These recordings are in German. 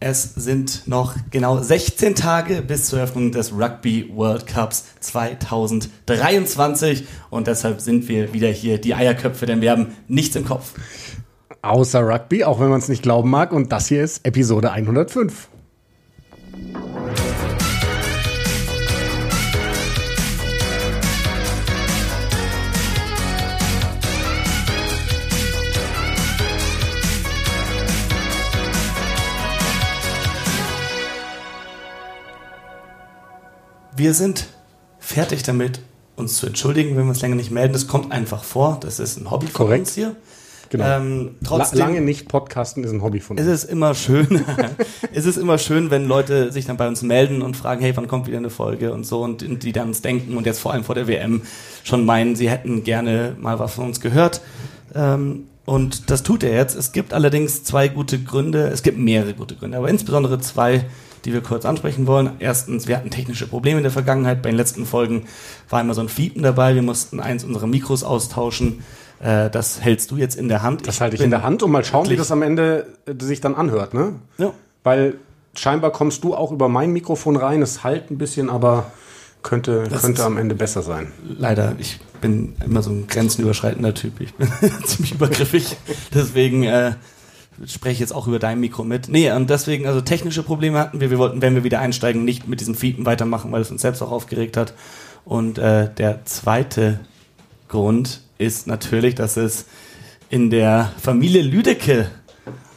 Es sind noch genau 16 Tage bis zur Eröffnung des Rugby World Cups 2023 und deshalb sind wir wieder hier, die Eierköpfe, denn wir haben nichts im Kopf. Außer Rugby, auch wenn man es nicht glauben mag. Und das hier ist Episode 105. Wir sind fertig damit, uns zu entschuldigen, wenn wir uns länger nicht melden. Das kommt einfach vor. Das ist ein Hobby von Korrekt. uns hier. Genau. Ähm, trotzdem, Lange nicht podcasten ist ein Hobby von es uns. ist immer schön, es ist immer schön, wenn Leute sich dann bei uns melden und fragen, hey, wann kommt wieder eine Folge und so und, und die dann uns denken und jetzt vor allem vor der WM schon meinen, sie hätten gerne mal was von uns gehört. Ähm, und das tut er jetzt. Es gibt allerdings zwei gute Gründe, es gibt mehrere gute Gründe, aber insbesondere zwei, die wir kurz ansprechen wollen. Erstens, wir hatten technische Probleme in der Vergangenheit. Bei den letzten Folgen war immer so ein Fiepen dabei. Wir mussten eins unserer Mikros austauschen. Äh, das hältst du jetzt in der Hand. Das halte ich in der Hand und mal schauen, wie das am Ende äh, sich dann anhört, ne? Ja. Weil scheinbar kommst du auch über mein Mikrofon rein. Es halt ein bisschen, aber könnte, Das könnte am Ende besser sein. leider, ich bin immer so ein grenzenüberschreitender Typ. Ich bin ziemlich übergriffig. Deswegen äh, spreche ich jetzt auch über dein Mikro mit. Nee, und deswegen, also technische Probleme hatten wir. Wir wollten, wenn wir wieder einsteigen, nicht mit diesem Fiepen weitermachen, weil es uns selbst auch aufgeregt hat. Und äh, der zweite Grund ist natürlich, dass es in der Familie Lüdecke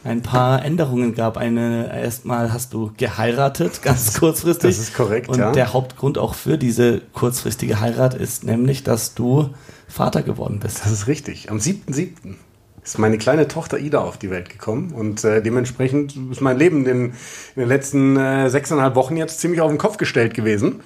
ein paar Änderungen gab. Eine erstmal hast du geheiratet, ganz kurzfristig. das ist korrekt, Und ja. der Hauptgrund auch für diese kurzfristige Heirat ist nämlich, dass du Vater geworden bist. Das ist richtig. Am 7.7. ist meine kleine Tochter Ida auf die Welt gekommen und äh, dementsprechend ist mein Leben in, in den letzten äh, sechseinhalb Wochen jetzt ziemlich auf den Kopf gestellt gewesen.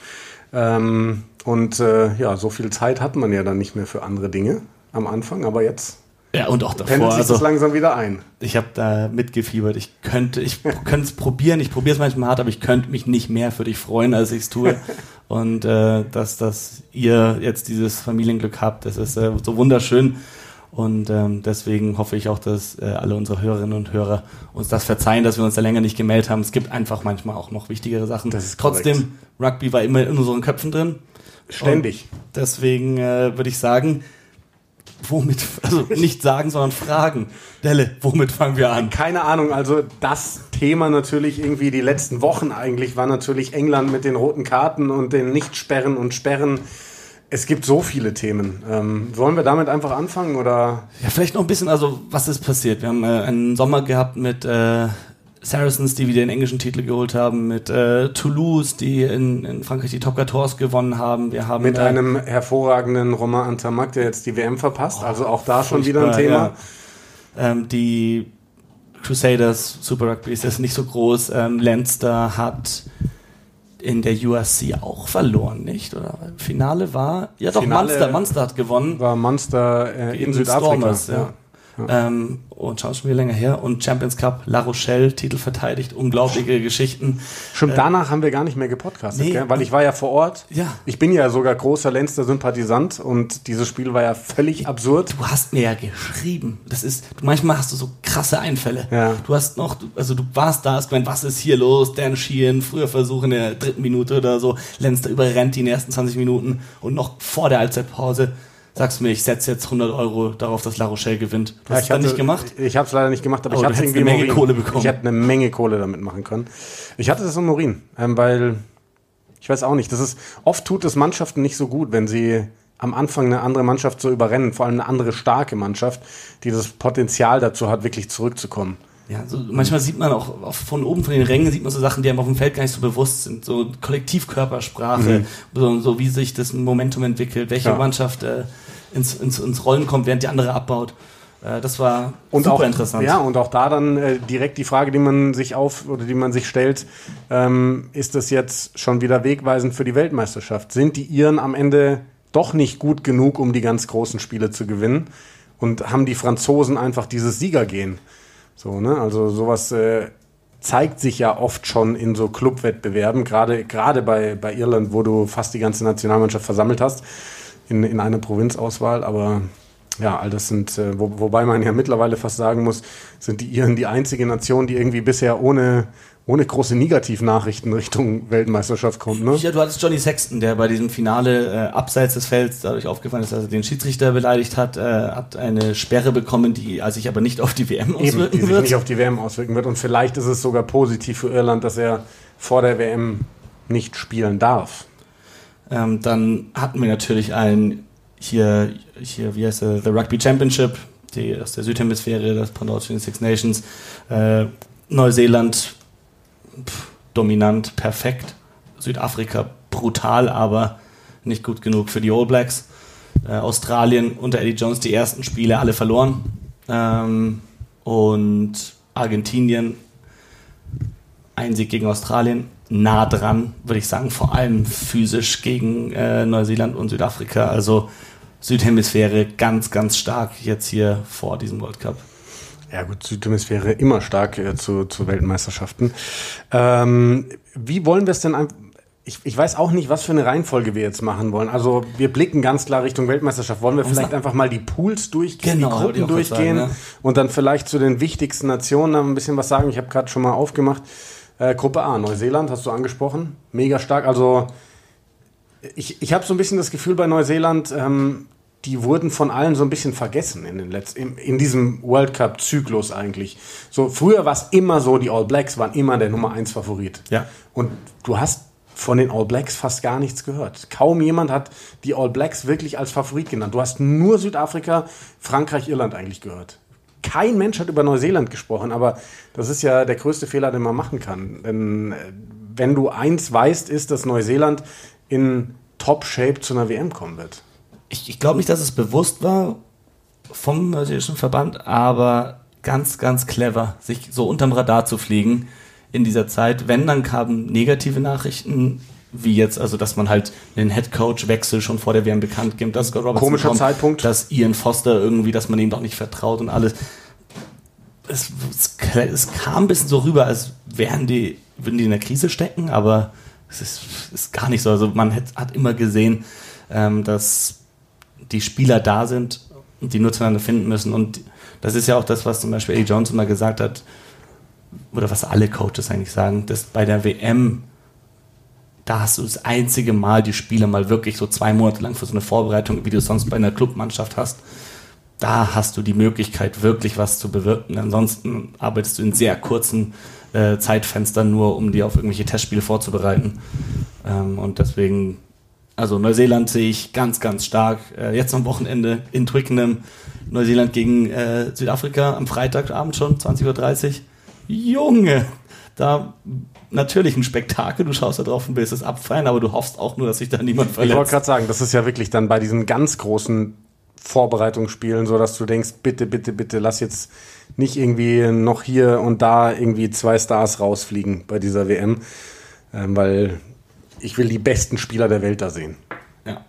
Ähm, und äh, ja, so viel Zeit hat man ja dann nicht mehr für andere Dinge am Anfang, aber jetzt Ja, und auch pendelt davor. sich das Also, langsam wieder ein. ich habe da mitgefiebert. Ich könnte, ich könnte es probieren. Ich probiere es manchmal hart, aber ich könnte mich nicht mehr für dich freuen, als ich es tue. Und äh, dass, dass ihr jetzt dieses Familienglück habt, das ist äh, so wunderschön. Und ähm, deswegen hoffe ich auch, dass äh, alle unsere Hörerinnen und Hörer uns das verzeihen, dass wir uns da länger nicht gemeldet haben. Es gibt einfach manchmal auch noch wichtigere Sachen. Das ist Trotzdem, Rugby war immer in unseren Köpfen drin. Ständig. Und deswegen äh, würde ich sagen, womit, also nicht sagen, sondern fragen. Delle, womit fangen wir an? Keine Ahnung, also das Thema natürlich irgendwie die letzten Wochen eigentlich war natürlich England mit den roten Karten und den Nichtsperren und Sperren. Es gibt so viele Themen. Ähm, wollen wir damit einfach anfangen oder? Ja, vielleicht noch ein bisschen, also was ist passiert? Wir haben äh, einen Sommer gehabt mit äh, Saracens, die wieder den englischen Titel geholt haben, mit äh, Toulouse, die in, in Frankreich die Top 14 gewonnen haben. Wir haben Mit äh, einem hervorragenden Romain Antamac, der jetzt die WM verpasst. Also auch da schon wieder ein Thema. Ja. Ähm, die Crusaders, Super Rugby ist jetzt nicht so groß. Ähm, Leinster hat in der USC auch verloren, nicht? Oder Finale war, ja doch, Finale- Munster, Munster hat gewonnen. War Munster äh, in Gegen Südafrika. Stormers, ja. Ähm, und schauen schon wieder länger her. Und Champions Cup, La Rochelle, Titel verteidigt, unglaubliche Geschichten. Schon danach haben wir gar nicht mehr gepodcastet, nee. gell? weil ich war ja vor Ort. Ja. Ich bin ja sogar großer Leinster-Sympathisant und dieses Spiel war ja völlig absurd. Du hast mir ja geschrieben. Das ist, manchmal hast du so krasse Einfälle. Ja. Du hast noch, du- also du warst da, hast gemeint, was ist hier los? Dan Sheehan, früher Versuch in der dritten Minute oder so. Lenster überrennt die in den ersten 20 Minuten und noch vor der Halbzeitpause sagst du mir, ich setze jetzt 100 Euro darauf, dass La Rochelle gewinnt. Du hast es dann nicht gemacht? Ich habe es leider nicht gemacht, aber Aber ich du habe irgendwie eine Menge im Urin. Kohle bekommen. Ich hätte eine Menge Kohle damit machen können. Ich hatte das im Urin, ähm, weil ich weiß auch nicht. Das ist oft tut es Mannschaften nicht so gut, wenn sie am Anfang eine andere Mannschaft so überrennen, vor allem eine andere starke Mannschaft, die das Potenzial dazu hat, wirklich zurückzukommen. Ja, so, manchmal sieht man auch, auch von oben von den Rängen sieht man so Sachen, die einem auf dem Feld gar nicht so bewusst sind. So Kollektivkörpersprache, so, so wie sich das Momentum entwickelt, welche Ja. Mannschaft äh, ins, ins, ins Rollen kommt, während die andere abbaut. Äh, das war Und super auch, interessant. Ja, und auch da dann äh, direkt die Frage, die man sich auf oder die man sich stellt, ähm, ist das jetzt schon wieder wegweisend für die Weltmeisterschaft? Sind die Iren am Ende doch nicht gut genug, um die ganz großen Spiele zu gewinnen? Und haben die Franzosen einfach dieses Siegergehen? So, ne? Also sowas äh, zeigt sich ja oft schon in so Clubwettbewerben, gerade gerade bei, bei Irland, wo du fast die ganze Nationalmannschaft versammelt hast in, in einer Provinzauswahl, aber ja, all das sind, äh, wo, wobei man ja mittlerweile fast sagen muss, sind die Iren die einzige Nation, die irgendwie bisher ohne, ohne große Negativnachrichten Richtung Weltmeisterschaft kommt. Ne? Ja, du hattest Johnny Sexton, der bei diesem Finale äh, abseits des Felds dadurch aufgefallen ist, dass er den Schiedsrichter beleidigt hat, äh, hat eine Sperre bekommen, die äh, sich aber nicht auf die WM auswirken Eben, die sich wird. nicht auf die WM auswirken wird. Und vielleicht ist es sogar positiv für Irland, dass er vor der WM nicht spielen darf. Ähm, dann hatten wir natürlich ein hier, hier wie heißt der, The Rugby Championship, die aus der Südhemisphäre, das den Six Nations. Äh, Neuseeland pff, dominant, perfekt. Südafrika brutal, aber nicht gut genug für die All Blacks. Äh, Australien unter Eddie Jones die ersten Spiele alle verloren. Ähm, und Argentinien ein Sieg gegen Australien, nah dran, würde ich sagen, vor allem physisch gegen äh, Neuseeland und Südafrika. Also Südhemisphäre ganz, ganz stark jetzt hier vor diesem World Cup. Ja gut, Südhemisphäre immer stark äh, zu, zu Weltmeisterschaften. Ähm, wie wollen wir es denn ich, ich weiß auch nicht, was für eine Reihenfolge wir jetzt machen wollen. Also wir blicken ganz klar Richtung Weltmeisterschaft. Wollen wir vielleicht einfach mal die Pools durchgehen, genau, die Gruppen durchgehen sagen, ja. und dann vielleicht zu den wichtigsten Nationen ein bisschen was sagen. Ich habe gerade schon mal aufgemacht. Äh, Gruppe A, Neuseeland, hast du angesprochen. Mega stark. Also ich, ich habe so ein bisschen das Gefühl bei Neuseeland, ähm, die wurden von allen so ein bisschen vergessen in, den letzten, in, in diesem World Cup-Zyklus eigentlich. So, früher war es immer so, die All Blacks waren immer der Nummer 1 Favorit. Ja. Und du hast von den All Blacks fast gar nichts gehört. Kaum jemand hat die All Blacks wirklich als Favorit genannt. Du hast nur Südafrika, Frankreich, Irland eigentlich gehört. Kein Mensch hat über Neuseeland gesprochen, aber das ist ja der größte Fehler, den man machen kann. Denn äh, wenn du eins weißt, ist, dass Neuseeland in Top-Shape zu einer WM kommen wird ich, ich glaube nicht, dass es bewusst war vom neuseeländischen Verband, aber ganz, ganz clever, sich so unterm Radar zu fliegen in dieser Zeit. Wenn, dann kamen negative Nachrichten, wie jetzt, also dass man halt den Headcoach-Wechsel schon vor der WM bekannt gibt, dass Scott Robertson Komischer kommt, Zeitpunkt. dass Ian Foster irgendwie, dass man ihm doch nicht vertraut und alles. Es, es, es kam ein bisschen so rüber, als wären die, würden die in der Krise stecken, aber es ist, ist gar nicht so. Also man hat, hat immer gesehen, ähm, dass die Spieler da sind und die nur zueinander finden müssen. Und das ist ja auch das, was zum Beispiel Eddie Jones immer gesagt hat, oder was alle Coaches eigentlich sagen, dass bei der WM, da hast du das einzige Mal die Spieler mal wirklich so zwei Monate lang für so eine Vorbereitung, wie du es sonst bei einer Clubmannschaft hast. Da hast du die Möglichkeit, wirklich was zu bewirken. Ansonsten arbeitest du in sehr kurzen äh, Zeitfenstern nur, um dir auf irgendwelche Testspiele vorzubereiten. Ähm, und deswegen also Neuseeland sehe ich ganz, ganz stark. Äh, jetzt am Wochenende in Twickenham. Neuseeland gegen äh, Südafrika am Freitagabend schon, 20.30 Uhr. Junge, da natürlich ein Spektakel. Du schaust da drauf und willst es abfeiern, aber du hoffst auch nur, dass sich da niemand verletzt. Ich wollte gerade sagen, das ist ja wirklich dann bei diesen ganz großen Vorbereitungsspielen so, dass du denkst, bitte, bitte, bitte, lass jetzt nicht irgendwie noch hier und da irgendwie zwei Stars rausfliegen bei dieser WM, ähm, weil ich will die besten Spieler der Welt da sehen. Ja.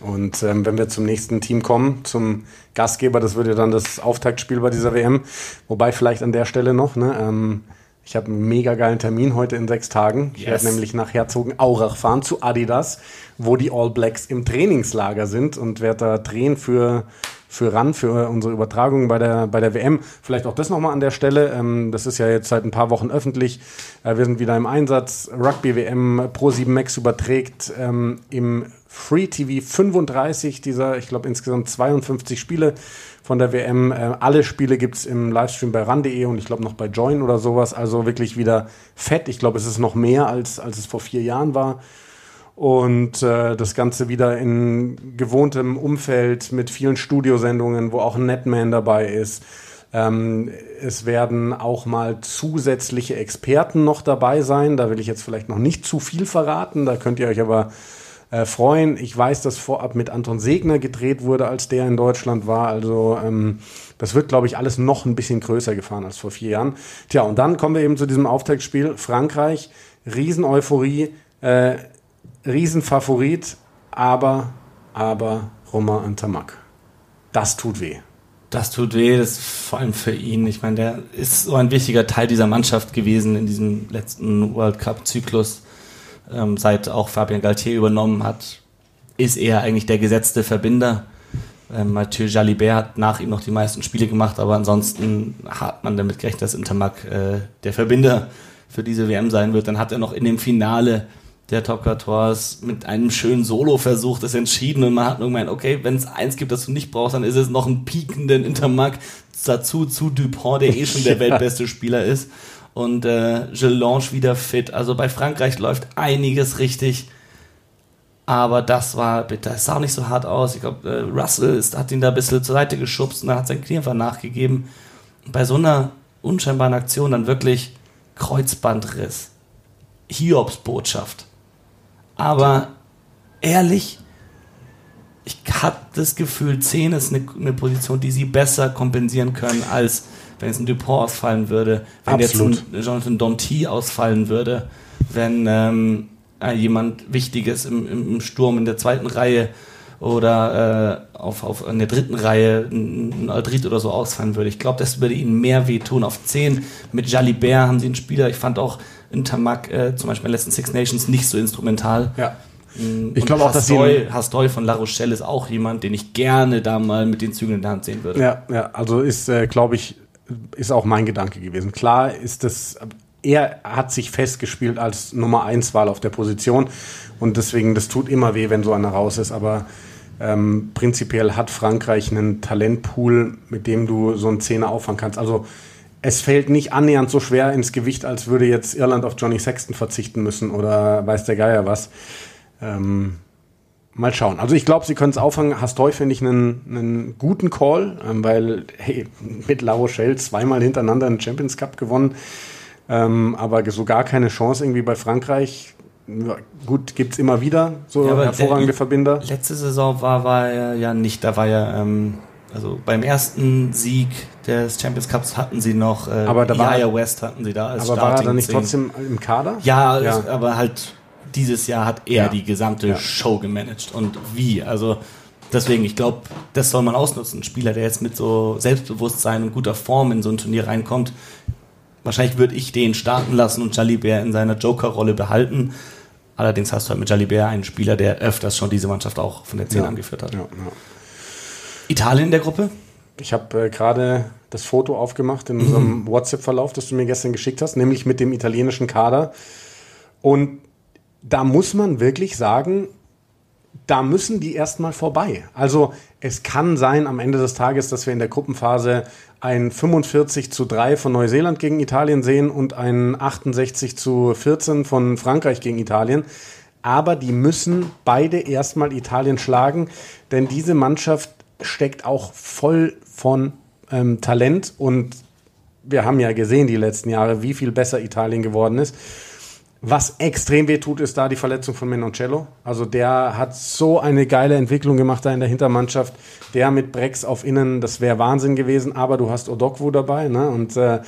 Und ähm, wenn wir zum nächsten Team kommen, zum Gastgeber, das wird ja dann das Auftaktspiel bei dieser WM. Wobei vielleicht an der Stelle noch, ne, ähm, ich habe einen mega geilen Termin heute in sechs Tagen. Ich yes. werde nämlich nach Herzogenaurach fahren zu Adidas, wo die All Blacks im Trainingslager sind und werde da drehen für für RAN, für unsere Übertragung bei der, bei der WM. Vielleicht auch das nochmal an der Stelle. Ähm, das ist ja jetzt seit ein paar Wochen öffentlich. Äh, wir sind wieder im Einsatz. Rugby WM Pro 7 Max überträgt ähm, im Free TV 35 dieser, ich glaube, insgesamt 52 Spiele von der WM. Äh, alle Spiele gibt es im Livestream bei ran.de und ich glaube noch bei Join oder sowas. Also wirklich wieder fett. Ich glaube, es ist noch mehr, als, als es vor vier Jahren war und äh, das Ganze wieder in gewohntem Umfeld mit vielen Studiosendungen, wo auch ein Netman dabei ist. Ähm, es werden auch mal zusätzliche Experten noch dabei sein. Da will ich jetzt vielleicht noch nicht zu viel verraten. Da könnt ihr euch aber äh, freuen. Ich weiß, dass vorab mit Anton Segner gedreht wurde, als der in Deutschland war. Also ähm, das wird, glaube ich, alles noch ein bisschen größer gefahren als vor vier Jahren. Tja, und dann kommen wir eben zu diesem Auftaktspiel. Frankreich, Riesen-Euphorie. Äh, Riesenfavorit, aber, aber Romain Antamak. Das tut weh. Das tut weh, das ist vor allem für ihn. Ich meine, der ist so ein wichtiger Teil dieser Mannschaft gewesen in diesem letzten World Cup-Zyklus. Ähm, seit auch Fabien Galtier übernommen hat, ist er eigentlich der gesetzte Verbinder. Ähm, Mathieu Jalibert hat nach ihm noch die meisten Spiele gemacht, aber ansonsten hat man damit gerechnet, dass Intermark äh, der Verbinder für diese WM sein wird. Dann hat er noch in dem Finale der Top 14 mit einem schönen Solo-Versuch das entschieden und man hat nur gemeint, okay, wenn es eins gibt, das du nicht brauchst, dann ist es noch einen piekenden Intermark dazu zu Dupont, der eh schon der weltbeste Spieler ist und äh, Gelange wieder fit. Also bei Frankreich läuft einiges richtig. Aber das war bitter. Es sah auch nicht so hart aus. Ich glaube, äh, Russell ist, hat ihn da ein bisschen zur Seite geschubst und dann hat sein Knie einfach nachgegeben. Und bei so einer unscheinbaren Aktion dann wirklich Kreuzbandriss. Hiobs Botschaft. Aber ehrlich, ich habe das Gefühl, 10 ist eine, eine, Position, die sie besser kompensieren können, als wenn es ein Dupont ausfallen würde, wenn Absolut. jetzt ein Jonathan Danty ausfallen würde, wenn ähm, äh, jemand Wichtiges im, im, Sturm in der zweiten Reihe oder äh, auf, auf in der dritten Reihe ein Aldrit oder so ausfallen würde. Ich glaube, das würde ihnen mehr wehtun. Auf 10 mit Jalibert haben sie einen Spieler, ich fand auch in Tamak äh, zum Beispiel in den letzten Six Nations nicht so instrumental. Ja. Mm, ich glaube auch, dass Hastoy, Hastoy von La Rochelle ist auch jemand, den ich gerne da mal mit den Zügeln in der Hand sehen würde. Ja, ja also ist, äh, glaube ich, ist auch mein Gedanke gewesen. Klar ist das, er hat sich festgespielt als Nummer 1 Wahl auf der Position und deswegen, das tut immer weh, wenn so einer raus ist, aber ähm, prinzipiell hat Frankreich einen Talentpool, mit dem du so einen Zehner auffangen kannst. Also es fällt nicht annähernd so schwer ins Gewicht, als würde jetzt Irland auf Johnny Sexton verzichten müssen oder weiß der Geier was. Ähm, mal schauen. Also ich glaube, sie können es auffangen. Hastoy finde ich einen, einen guten Call, ähm, weil hey, mit La Rochelle zweimal hintereinander einen Champions Cup gewonnen, ähm, aber so gar keine Chance irgendwie bei Frankreich. Ja, gut, gibt es immer wieder so ja, hervorragende Verbinder. Letzte Saison war, war er ja nicht, da war ja ähm, also beim ersten Sieg des Champions Cups hatten sie noch äh, aber da war, West hatten sie da als Aber war er dann nicht trotzdem im Kader? Ja, ja. Aber halt dieses Jahr hat er ja. die gesamte ja. Show gemanagt und wie, also deswegen, ich glaube, das soll man ausnutzen. Ein Spieler, der jetzt mit so Selbstbewusstsein und guter Form in so ein Turnier reinkommt, wahrscheinlich würde ich den starten lassen und Jalibert in seiner Joker-Rolle behalten. Allerdings hast du halt mit Jalibert einen Spieler, der öfters schon diese Mannschaft auch von der 10 ja. angeführt hat. Italien in der Gruppe? Ich habe äh, gerade das Foto aufgemacht in unserem. WhatsApp-Verlauf, das du mir gestern geschickt hast, nämlich mit dem italienischen Kader. Und da muss man wirklich sagen, da müssen die erstmal vorbei. Also es kann sein am Ende des Tages, dass wir in der Gruppenphase ein 45 zu 3 von Neuseeland gegen Italien sehen und ein 68 zu 14 von Frankreich gegen Italien. Aber die müssen beide erstmal Italien schlagen, denn diese Mannschaft steckt auch voll von ähm, Talent und wir haben ja gesehen die letzten Jahre, wie viel besser Italien geworden ist. Was extrem weh tut, ist da die Verletzung von Menoncello. Also der hat so eine geile Entwicklung gemacht da in der Hintermannschaft. Der mit Brex auf Innen, das wäre Wahnsinn gewesen. Aber du hast Odokwu dabei, ne? Und äh,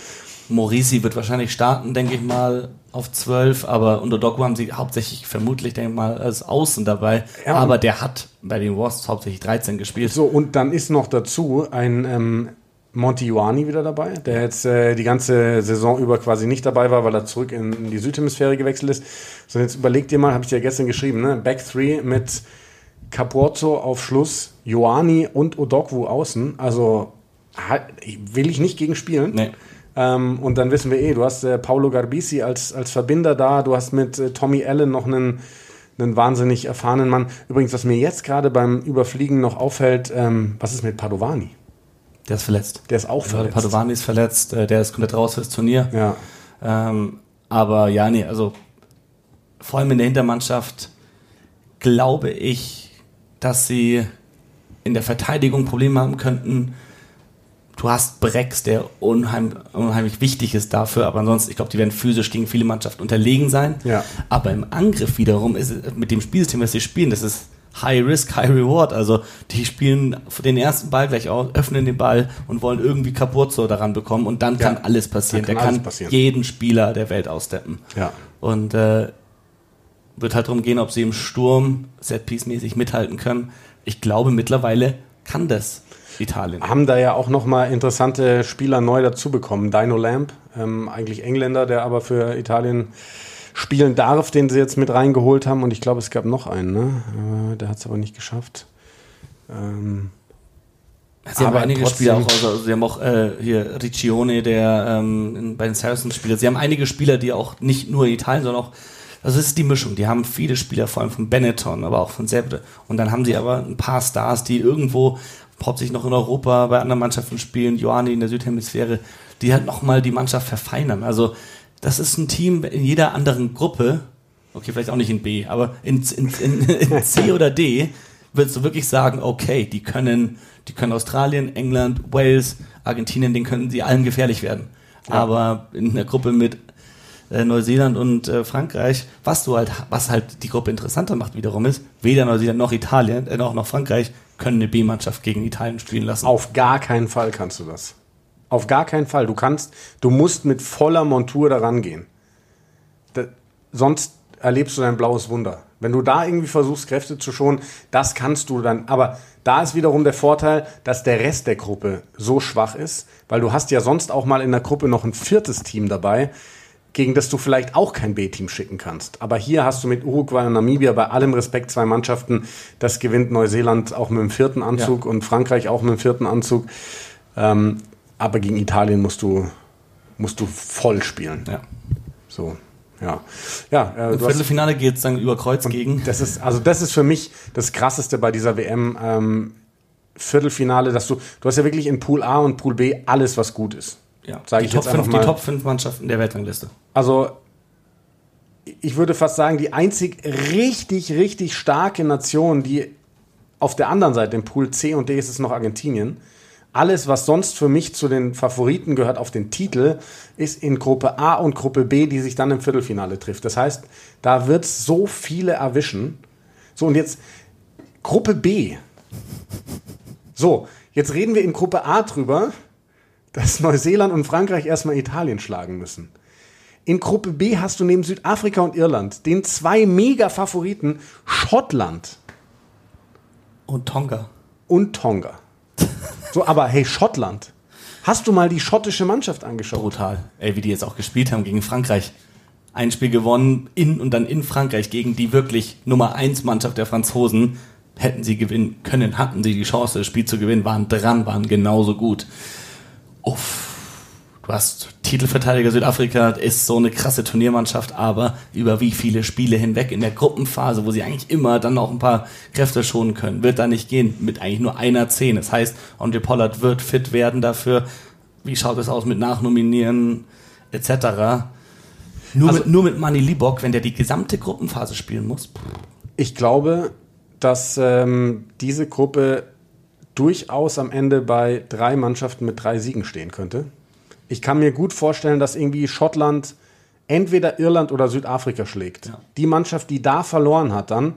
Morisi wird wahrscheinlich starten, denke ich mal, auf 12, aber unter Doggo haben sie hauptsächlich, vermutlich, denke ich mal, als Außen dabei. Ja, aber der hat bei den Wasps hauptsächlich 13 gespielt. So, und dann ist noch dazu ein ähm, Monti Ioani wieder dabei, der jetzt äh, die ganze Saison über quasi nicht dabei war, weil er zurück in, die Südhemisphäre gewechselt ist. So, jetzt überleg dir mal, habe ich dir gestern geschrieben, ne? Back 3 mit Capuozzo auf Schluss, Ioani und Odokwu außen. Also will ich nicht gegen spielen. Nee. Ähm, und dann wissen wir eh, du hast äh, Paolo Garbisi als, als Verbinder da, du hast mit äh, Tommy Allen noch einen, einen wahnsinnig erfahrenen Mann. Übrigens, was mir jetzt gerade beim Überfliegen noch auffällt, ähm, was ist mit Padovani? Der ist verletzt. Der ist auch verletzt. Padovani ist verletzt, äh, der ist komplett raus fürs Turnier. Ja. Ähm, aber ja, nee, also vor allem in der Hintermannschaft glaube ich, dass sie in der Verteidigung Probleme haben könnten du hast Brex, der unheim, unheimlich wichtig ist dafür, aber ansonsten, ich glaube, die werden physisch gegen viele Mannschaften unterlegen sein. Ja. Aber im Angriff wiederum ist es mit dem Spielsystem, das sie spielen, das ist High Risk, High Reward. Also die spielen den ersten Ball gleich aus, öffnen den Ball und wollen irgendwie Capuzzo daran bekommen und dann ja. kann alles passieren. Kann der alles kann passieren. jeden Spieler der Welt aussteppen. Ja. Und äh, wird halt darum gehen, ob sie im Sturm Setpiece-mäßig mithalten können. Ich glaube, mittlerweile kann das Italien. Haben da ja auch nochmal interessante Spieler neu dazu bekommen. Dino Lamp, ähm, eigentlich Engländer, der aber für Italien spielen darf, den sie jetzt mit reingeholt haben. Und ich glaube, es gab noch einen, ne? Äh, der hat es aber nicht geschafft. Ähm Sie haben Aber einige trotzdem- Spieler auch, also sie haben auch äh, hier Riccione, der ähm, bei den Saracens spielt. Sie haben einige Spieler, die auch nicht nur in Italien, sondern auch, also es ist die Mischung. Die haben viele Spieler, vor allem von Benetton, aber auch von Sebde. Und dann haben sie aber ein paar Stars, die irgendwo hauptsächlich noch in Europa bei anderen Mannschaften spielen, Joani in der Südhemisphäre, die halt nochmal die Mannschaft verfeinern. Also das ist ein Team in jeder anderen Gruppe, okay, vielleicht auch nicht in B, aber in, in, in, in C oder D würdest du wirklich sagen, okay, die können, die können Australien, England, Wales, Argentinien, den können sie allen gefährlich werden. Aber in der Gruppe mit äh, Neuseeland und äh, Frankreich, was du halt, was halt die Gruppe interessanter macht wiederum ist, weder Neuseeland noch Italien, äh, noch, noch Frankreich können eine B-Mannschaft gegen Italien spielen lassen. Auf gar keinen Fall kannst du das. Auf gar keinen Fall. Du kannst, du musst mit voller Montur daran gehen. Da, sonst erlebst du dein blaues Wunder. Wenn du da irgendwie versuchst, Kräfte zu schonen, das kannst du dann. Aber da ist wiederum der Vorteil, dass der Rest der Gruppe so schwach ist, weil du hast ja sonst auch mal in der Gruppe noch ein viertes Team dabei, gegen das du vielleicht auch kein B-Team schicken kannst. Aber hier hast du mit Uruguay und Namibia bei allem Respekt zwei Mannschaften. Das gewinnt Neuseeland auch mit dem vierten Anzug und Frankreich auch mit dem vierten Anzug. Ähm, aber gegen Italien musst du, musst du voll spielen. Ja. So, ja. Ja, äh, Im Viertelfinale geht es dann über Kreuz gegen. das ist, also das ist für mich das Krasseste bei dieser WM. Ähm, Viertelfinale, dass du, du hast ja wirklich in Pool A und Pool B alles, was gut ist. Ja, Sag die, ich Top jetzt 5, die mal. Top 5 Mannschaften der Weltrangliste. Also ich würde fast sagen, die einzig richtig, richtig starke Nation, die auf der anderen Seite im Pool C und D ist es noch Argentinien. Alles, was sonst für mich zu den Favoriten gehört auf den Titel, ist in Gruppe A und Gruppe B, die sich dann im Viertelfinale trifft. Das heißt, da wird so viele erwischen. So, und jetzt Gruppe B. So, jetzt reden wir in Gruppe A drüber, dass Neuseeland und Frankreich erstmal Italien schlagen müssen. In Gruppe B hast du neben Südafrika und Irland den zwei Mega-Favoriten Schottland Und Tonga. und Tonga. So, aber hey, Schottland. Hast du mal die schottische Mannschaft angeschaut? Brutal. Ey, wie die jetzt auch gespielt haben gegen Frankreich. Ein Spiel gewonnen in und dann in Frankreich gegen die wirklich Nummer 1 Mannschaft der Franzosen. Hätten sie gewinnen können, hatten sie die Chance, das Spiel zu gewinnen, waren dran, waren genauso gut. Uff. Du hast Titelverteidiger Südafrika, ist so eine krasse Turniermannschaft, aber über wie viele Spiele hinweg in der Gruppenphase, wo sie eigentlich immer dann auch ein paar Kräfte schonen können, wird da nicht gehen, mit eigentlich nur einer Zehn. Das heißt, Andre Pollard wird fit werden dafür. Wie schaut es aus mit Nachnominieren etc.? Nur, Also- mit, nur mit Manny Libok, wenn der die gesamte Gruppenphase spielen muss. Ich glaube, dass ähm, diese Gruppe durchaus am Ende bei drei Mannschaften mit drei Siegen stehen könnte. Ich kann mir gut vorstellen, dass irgendwie Schottland entweder Irland oder Südafrika schlägt. Ja. Die Mannschaft, die da verloren hat, dann,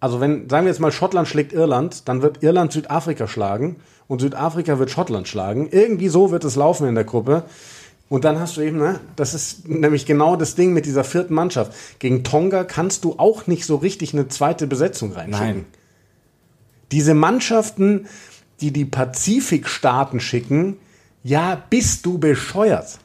also wenn, sagen wir jetzt mal, Schottland schlägt Irland, dann wird Irland Südafrika schlagen und Südafrika wird Schottland schlagen. Irgendwie so wird es laufen in der Gruppe. Und dann hast du eben, ne, das ist nämlich genau das Ding mit dieser vierten Mannschaft. Gegen Tonga kannst du auch nicht so richtig eine zweite Besetzung reinschicken. Nein. Diese Mannschaften, die die Pazifikstaaten schicken, ja, bist du bescheuert.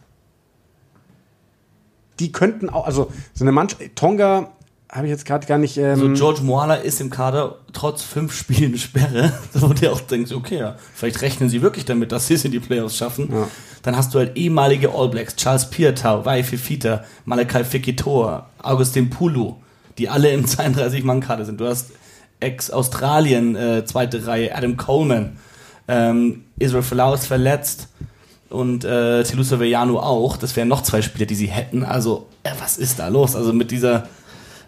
Die könnten auch, also so eine Mannschaft, Tonga habe ich jetzt gerade gar nicht. Ähm, So George Moala ist im Kader trotz fünf Spielen Sperre, wo du auch denkst, okay, ja, vielleicht rechnen sie wirklich damit, dass sie es in die Playoffs schaffen. Ja. Dann hast du halt ehemalige All Blacks, Charles Piatau, Vai Fifita, Malakai Fekitoa, Augustin Pulu, die alle im 32-Mann-Kader sind. Du hast Ex-Australien, äh, zweite Reihe, Adam Coleman, ähm, Israel Folau ist verletzt und äh, Telusa Vejano auch. Das wären noch zwei Spieler, die sie hätten. Also, äh, was ist da los? Also mit dieser,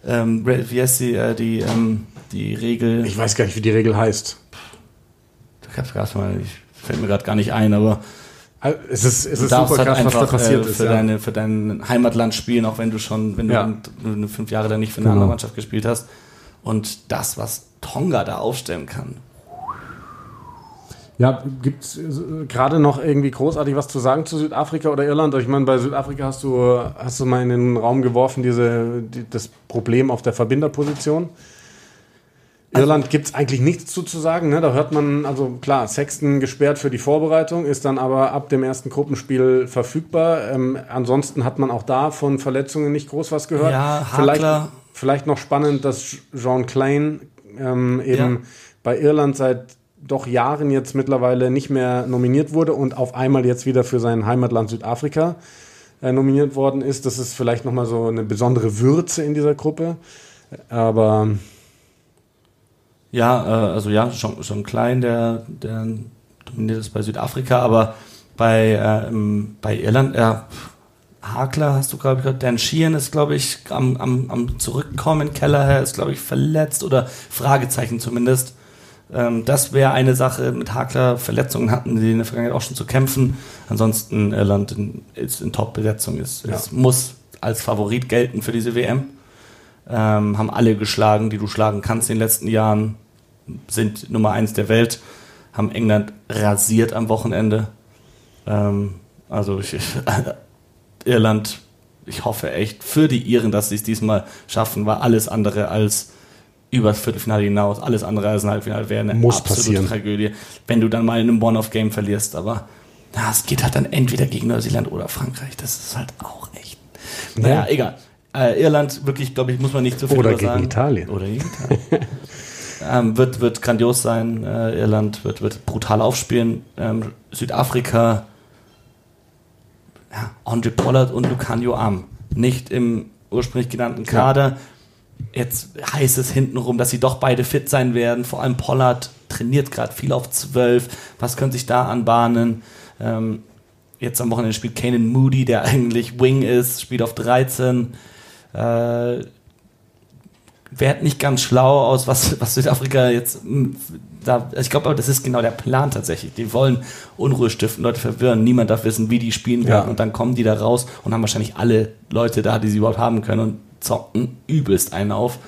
ähm, wie heißt sie, äh, die, ähm, die Regel, ich weiß gar nicht, wie die Regel heißt. ich hab's gerade mal, ich, fällt mir gerade gar nicht ein, aber Also, Es ist, es du ist super halt krass, was da einfach passiert äh, ist. für, Ja. deine, für dein Heimatland spielen, auch wenn du schon, wenn du Ja. eine fünf Jahre dann nicht für eine Genau. andere Mannschaft gespielt hast. Und das, was Tonga da aufstellen kann, Ja, gibt es gerade noch irgendwie großartig was zu sagen zu Südafrika oder Irland? Ich meine, bei Südafrika hast du, hast du mal in den Raum geworfen, diese, die, das Problem auf der Verbinderposition. Irland gibt es eigentlich nichts zu, zu sagen. Ne? Da hört man, also klar, Sexton gesperrt für die Vorbereitung, ist dann aber ab dem ersten Gruppenspiel verfügbar. Ähm, ansonsten hat man auch da von Verletzungen nicht groß was gehört. Ja, vielleicht, vielleicht noch spannend, dass Jean Klein ähm, eben Ja. bei Irland seit doch Jahren jetzt mittlerweile nicht mehr nominiert wurde und auf einmal jetzt wieder für sein Heimatland Südafrika äh, nominiert worden ist. Das ist vielleicht nochmal so eine besondere Würze in dieser Gruppe. Aber ja, äh, also ja, schon, schon klein, der, der dominiert ist bei Südafrika, aber bei, äh, bei Irland, ja, Hakler hast du, glaube ich, gehört. Dan Sheehan ist, glaube ich, am, am, am Zurückkommen. Kelleher ist, glaube ich, verletzt oder Fragezeichen zumindest. Ähm, das wäre eine Sache. Mit Hakler Verletzungen hatten die in der Vergangenheit auch schon zu kämpfen. Ansonsten Irland in, ist in Top-Besetzung. Es, ja. es muss als Favorit gelten für diese WM. Ähm, haben alle geschlagen, die du schlagen kannst in den letzten Jahren. Sind Nummer eins der Welt. Haben England rasiert am Wochenende. Ähm, also ich, Irland, ich hoffe echt für die Iren, dass sie es diesmal schaffen, war alles andere als über das Viertelfinale hinaus, alles andere als ein Halbfinale wäre eine Muss absolute passieren. Tragödie, wenn du dann mal in einem One-off-Game verlierst. Aber na, es geht halt dann entweder gegen Neuseeland oder Frankreich. Das ist halt auch echt. Naja, ja. egal. Äh, Irland, wirklich, glaube ich, muss man nicht zu viel Oder gegen sagen. Italien. Oder gegen Italien. ähm, wird, wird grandios sein. Äh, Irland wird, wird brutal aufspielen. Ähm, Südafrika ja, Andre Pollard und Lucanio Am. Nicht im ursprünglich genannten Kader. Ja. Jetzt heißt es hintenrum, dass sie doch beide fit sein werden. Vor allem Pollard trainiert gerade viel auf 12. Was könnte sich da anbahnen? Ähm, jetzt am Wochenende spielt Kanan Moody, der eigentlich Wing ist, spielt auf 13. Äh, Wäre nicht ganz schlau aus, was, was Südafrika jetzt hm, da, ich glaube, das ist genau der Plan tatsächlich. Die wollen Unruhe stiften, Leute verwirren, niemand darf wissen, wie die spielen werden ja. und dann kommen die da raus und haben wahrscheinlich alle Leute da, die sie überhaupt haben können und zocken übelst einen auf.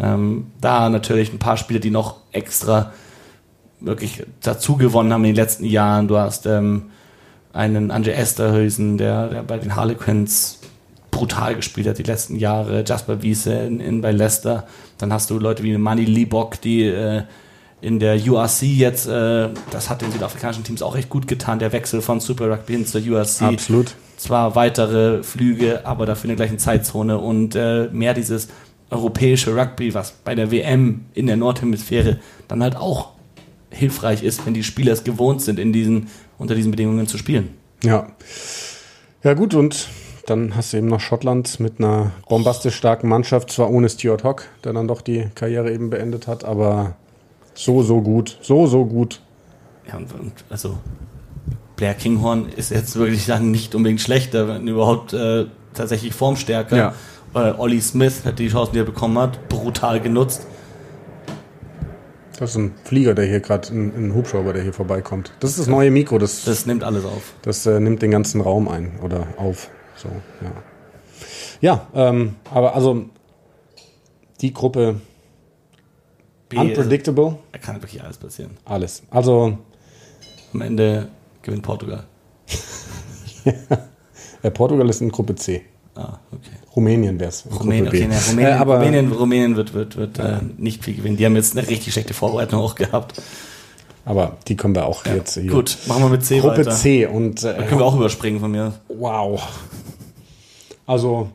Ähm, da natürlich ein paar Spiele, die noch extra wirklich dazu gewonnen haben in den letzten Jahren. Du hast ähm, einen Andre Esterhösen, der, der bei den Harlequins brutal gespielt hat die letzten Jahre. Jasper Wiese in, in, bei Leicester. Dann hast du Leute wie Manny Libok, die äh, in der URC jetzt, äh, das hat den südafrikanischen Teams auch echt gut getan, der Wechsel von Super Rugby hin zur URC. Absolut. Zwar weitere Flüge, aber dafür in der gleichen Zeitzone und äh, mehr dieses europäische Rugby, was bei der WM in der Nordhemisphäre dann halt auch hilfreich ist, wenn die Spieler es gewohnt sind, in diesen, unter diesen Bedingungen zu spielen. Ja. Ja, gut, und dann hast du eben noch Schottland mit einer bombastisch starken Mannschaft, zwar ohne Stuart Hock, der dann doch die Karriere eben beendet hat, aber so, so gut. So, so gut. Ja, und, und also Blair Kinghorn ist jetzt wirklich dann nicht unbedingt schlechter, wenn überhaupt äh, tatsächlich formstärker. Ja. Äh, Ollie Smith hat die Chancen, die er bekommen hat, brutal genutzt. Das ist ein Flieger, der hier gerade, ein, ein, Hubschrauber, der hier vorbeikommt. Das ist das neue Mikro. Das, das nimmt alles auf. Das äh, nimmt den ganzen Raum ein oder auf. So, ja. Ja, ähm, aber also die Gruppe B Unpredictable. Da kann wirklich alles passieren. Alles. Also. Am Ende gewinnt Portugal. ja. Portugal ist in Gruppe C. Ah, okay. Rumänien wäre es. Rumänien, okay, ne, Rumänien, äh, aber, Rumänien, Rumänien wird, wird, wird äh, nicht viel gewinnen. Die haben jetzt eine richtig schlechte Vorbereitung auch gehabt. Aber die können wir auch ja, jetzt hier. Gut, machen wir mit C Gruppe weiter. C und äh, da können wir auch überspringen von mir. Wow. Also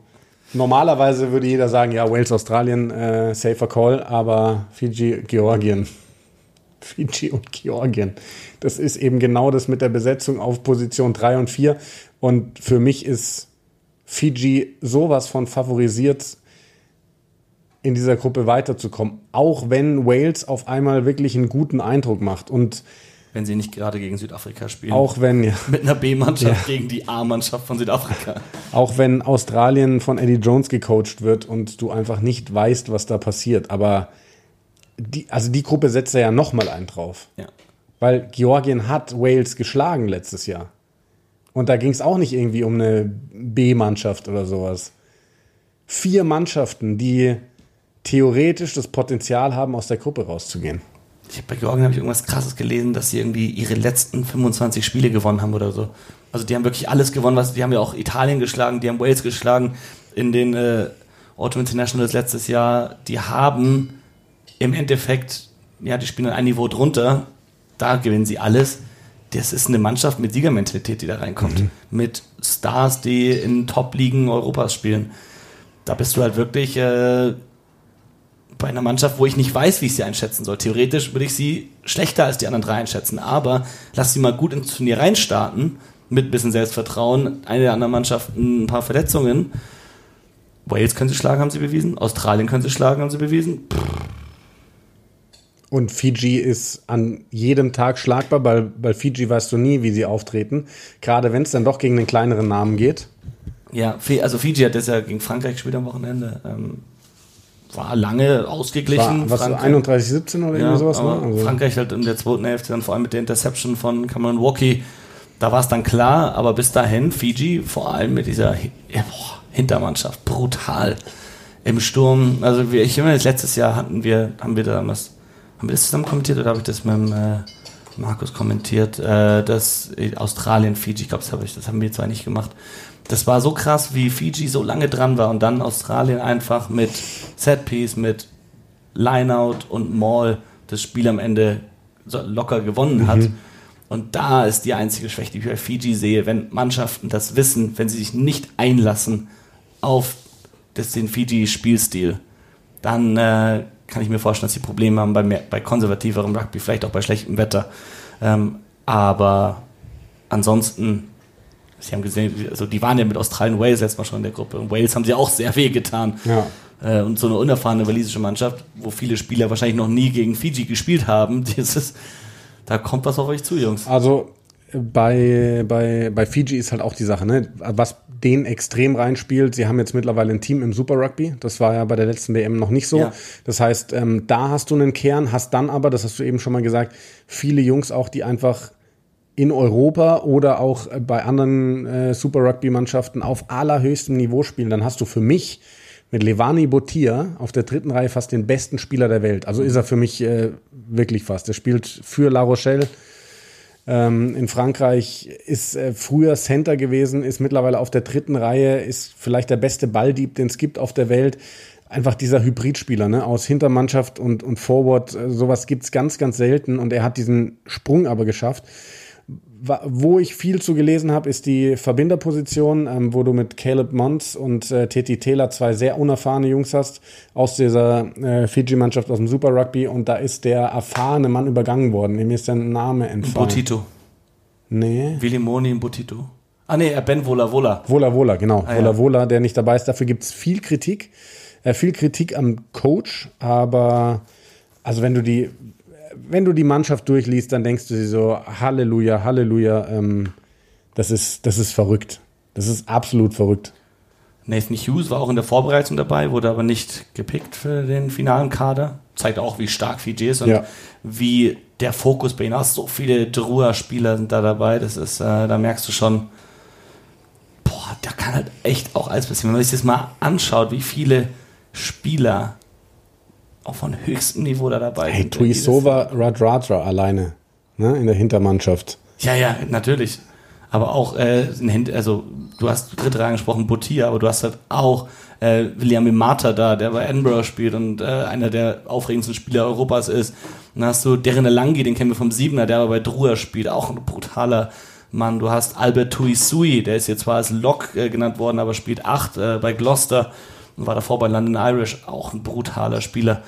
Normalerweise würde jeder sagen, ja, Wales, Australien, äh, safer Call, aber Fiji, Georgien. Fiji und Georgien. Das ist eben genau das mit der Besetzung auf Position 3 und 4. Und für mich ist Fiji sowas von favorisiert, in dieser Gruppe weiterzukommen. Auch wenn Wales auf einmal wirklich einen guten Eindruck macht. Und wenn sie nicht gerade gegen Südafrika spielen. Auch wenn, ja. Mit einer B-Mannschaft ja. gegen die A-Mannschaft von Südafrika. Auch wenn Australien von Eddie Jones gecoacht wird und du einfach nicht weißt, was da passiert. Aber die, also die Gruppe setzt ja nochmal einen drauf. Ja. Weil Georgien hat Wales geschlagen letztes Jahr. Und da ging es auch nicht irgendwie um eine B-Mannschaft oder sowas. Vier Mannschaften, die theoretisch das Potenzial haben, aus der Gruppe rauszugehen ich habe bei Georgien habe ich irgendwas krasses gelesen, dass sie irgendwie ihre letzten 25 Spiele gewonnen haben oder so. Also die haben wirklich alles gewonnen, was die haben ja auch Italien geschlagen, die haben Wales geschlagen in den äh, Autumn Internationals letztes Jahr. Die haben im Endeffekt, ja, die spielen ein Niveau drunter, da gewinnen sie alles. Das ist eine Mannschaft mit Siegermentalität, die da reinkommt. Mhm. Mit Stars, die in Top-Ligen Europas spielen. Da bist du halt wirklich äh, bei einer Mannschaft, wo ich nicht weiß, wie ich sie einschätzen soll. Theoretisch würde ich sie schlechter als die anderen drei einschätzen, aber lass sie mal gut ins Turnier reinstarten, mit ein bisschen Selbstvertrauen. Eine der anderen Mannschaften ein paar Verletzungen. Wales können sie schlagen, haben sie bewiesen. Australien können sie schlagen, haben sie bewiesen. Pff. Und Fiji ist an jedem Tag schlagbar, weil bei Fiji weißt du nie, wie sie auftreten. Gerade wenn es dann doch gegen einen kleineren Namen geht. Ja, also Fiji hat das ja gegen Frankreich gespielt am Wochenende. Ähm, war lange ausgeglichen. War, was, 31-17 oder ja, sowas? Ne? Also Frankreich halt in der zweiten Hälfte dann vor allem mit der Interception von Cameron Walkie. Da war es dann klar, aber bis dahin Fiji vor allem mit dieser ja, boah, Hintermannschaft brutal im Sturm. Also wir, ich meine, letztes Jahr hatten wir, haben wir damals, haben wir das zusammen kommentiert oder habe ich das mit dem, äh, Markus kommentiert, äh, dass Australien, Fiji, ich glaube, das, hab ich, das haben wir zwar nicht gemacht, das war so krass, wie Fiji so lange dran war und dann Australien einfach mit Setpiece, mit Lineout und Maul das Spiel am Ende locker gewonnen hat. Mhm. Und da ist die einzige Schwäche, die ich bei Fiji sehe, wenn Mannschaften das wissen, wenn sie sich nicht einlassen auf das, den Fiji-Spielstil, dann äh, kann ich mir vorstellen, dass sie Probleme haben bei, mehr, bei konservativerem Rugby, vielleicht auch bei schlechtem Wetter. Ähm, aber ansonsten Sie haben gesehen, also die waren ja mit Australien Wales letztes Mal schon in der Gruppe. Und Wales haben sie auch sehr weh getan. Ja. Äh, und so eine unerfahrene walisische Mannschaft, wo viele Spieler wahrscheinlich noch nie gegen Fiji gespielt haben, dieses, da kommt was auf euch zu, Jungs. Also bei, bei, bei Fiji ist halt auch die Sache, ne? was den extrem reinspielt. Sie haben jetzt mittlerweile ein Team im Super Rugby. Das war ja bei der letzten WM noch nicht so. Ja. Das heißt, ähm, da hast du einen Kern, hast dann aber, das hast du eben schon mal gesagt, viele Jungs auch, die einfach in Europa oder auch bei anderen äh, Super Rugby-Mannschaften auf allerhöchstem Niveau spielen, dann hast du für mich mit Levani Botia auf der dritten Reihe fast den besten Spieler der Welt. Also ist er für mich äh, wirklich fast. Er spielt für La Rochelle ähm, in Frankreich, ist äh, früher Center gewesen, ist mittlerweile auf der dritten Reihe, ist vielleicht der beste Balldieb, den es gibt auf der Welt. Einfach dieser Hybridspieler, ne, aus Hintermannschaft und, und Forward, äh, sowas gibt's ganz, ganz selten und er hat diesen Sprung aber geschafft wo ich viel zu gelesen habe, ist die Verbinderposition, ähm, wo du mit Caleb Mons und äh, Teti Taylor zwei sehr unerfahrene Jungs hast aus dieser äh, Fiji-Mannschaft aus dem Super Rugby und da ist der erfahrene Mann übergangen worden. Mir ist der Name entfallen. Botito. Nee. Willy Moni in Botito. Ah nee, äh, Ben Vola Vola. Vola Vola, genau. Ah, Vola ja. Vola, der nicht dabei ist. Dafür gibt es viel Kritik. Äh, viel Kritik am Coach, aber also wenn du die wenn du die Mannschaft durchliest, dann denkst du dir so, Halleluja, Halleluja, ähm, das, ist, das ist verrückt. Das ist absolut verrückt. Nathan Hughes war auch in der Vorbereitung dabei, wurde aber nicht gepickt für den finalen Kader. Zeigt auch, wie stark Fiji ist und ja. wie der Fokus bei ihnen ist. So viele Drua-Spieler sind da dabei. Das ist, äh, da merkst du schon, boah, da kann halt echt auch alles passieren. Wenn man sich das mal anschaut, wie viele Spieler auch von höchstem Niveau da dabei hey, sind. Tuisova Radradra alleine ne, in der Hintermannschaft. Ja, ja, natürlich. Aber auch, äh, also du hast dritte Reihe angesprochen, Botia, aber du hast halt auch äh, William Imata da, der bei Edinburgh spielt und äh, einer der aufregendsten Spieler Europas ist. dann hast du Darren Langi, den kennen wir vom Siebener, der aber bei Drua spielt, auch ein brutaler Mann. Du hast Albert Tuisui, der ist jetzt zwar als Lok äh, genannt worden, aber spielt acht äh, bei Gloucester und war davor bei London Irish auch ein brutaler Spieler.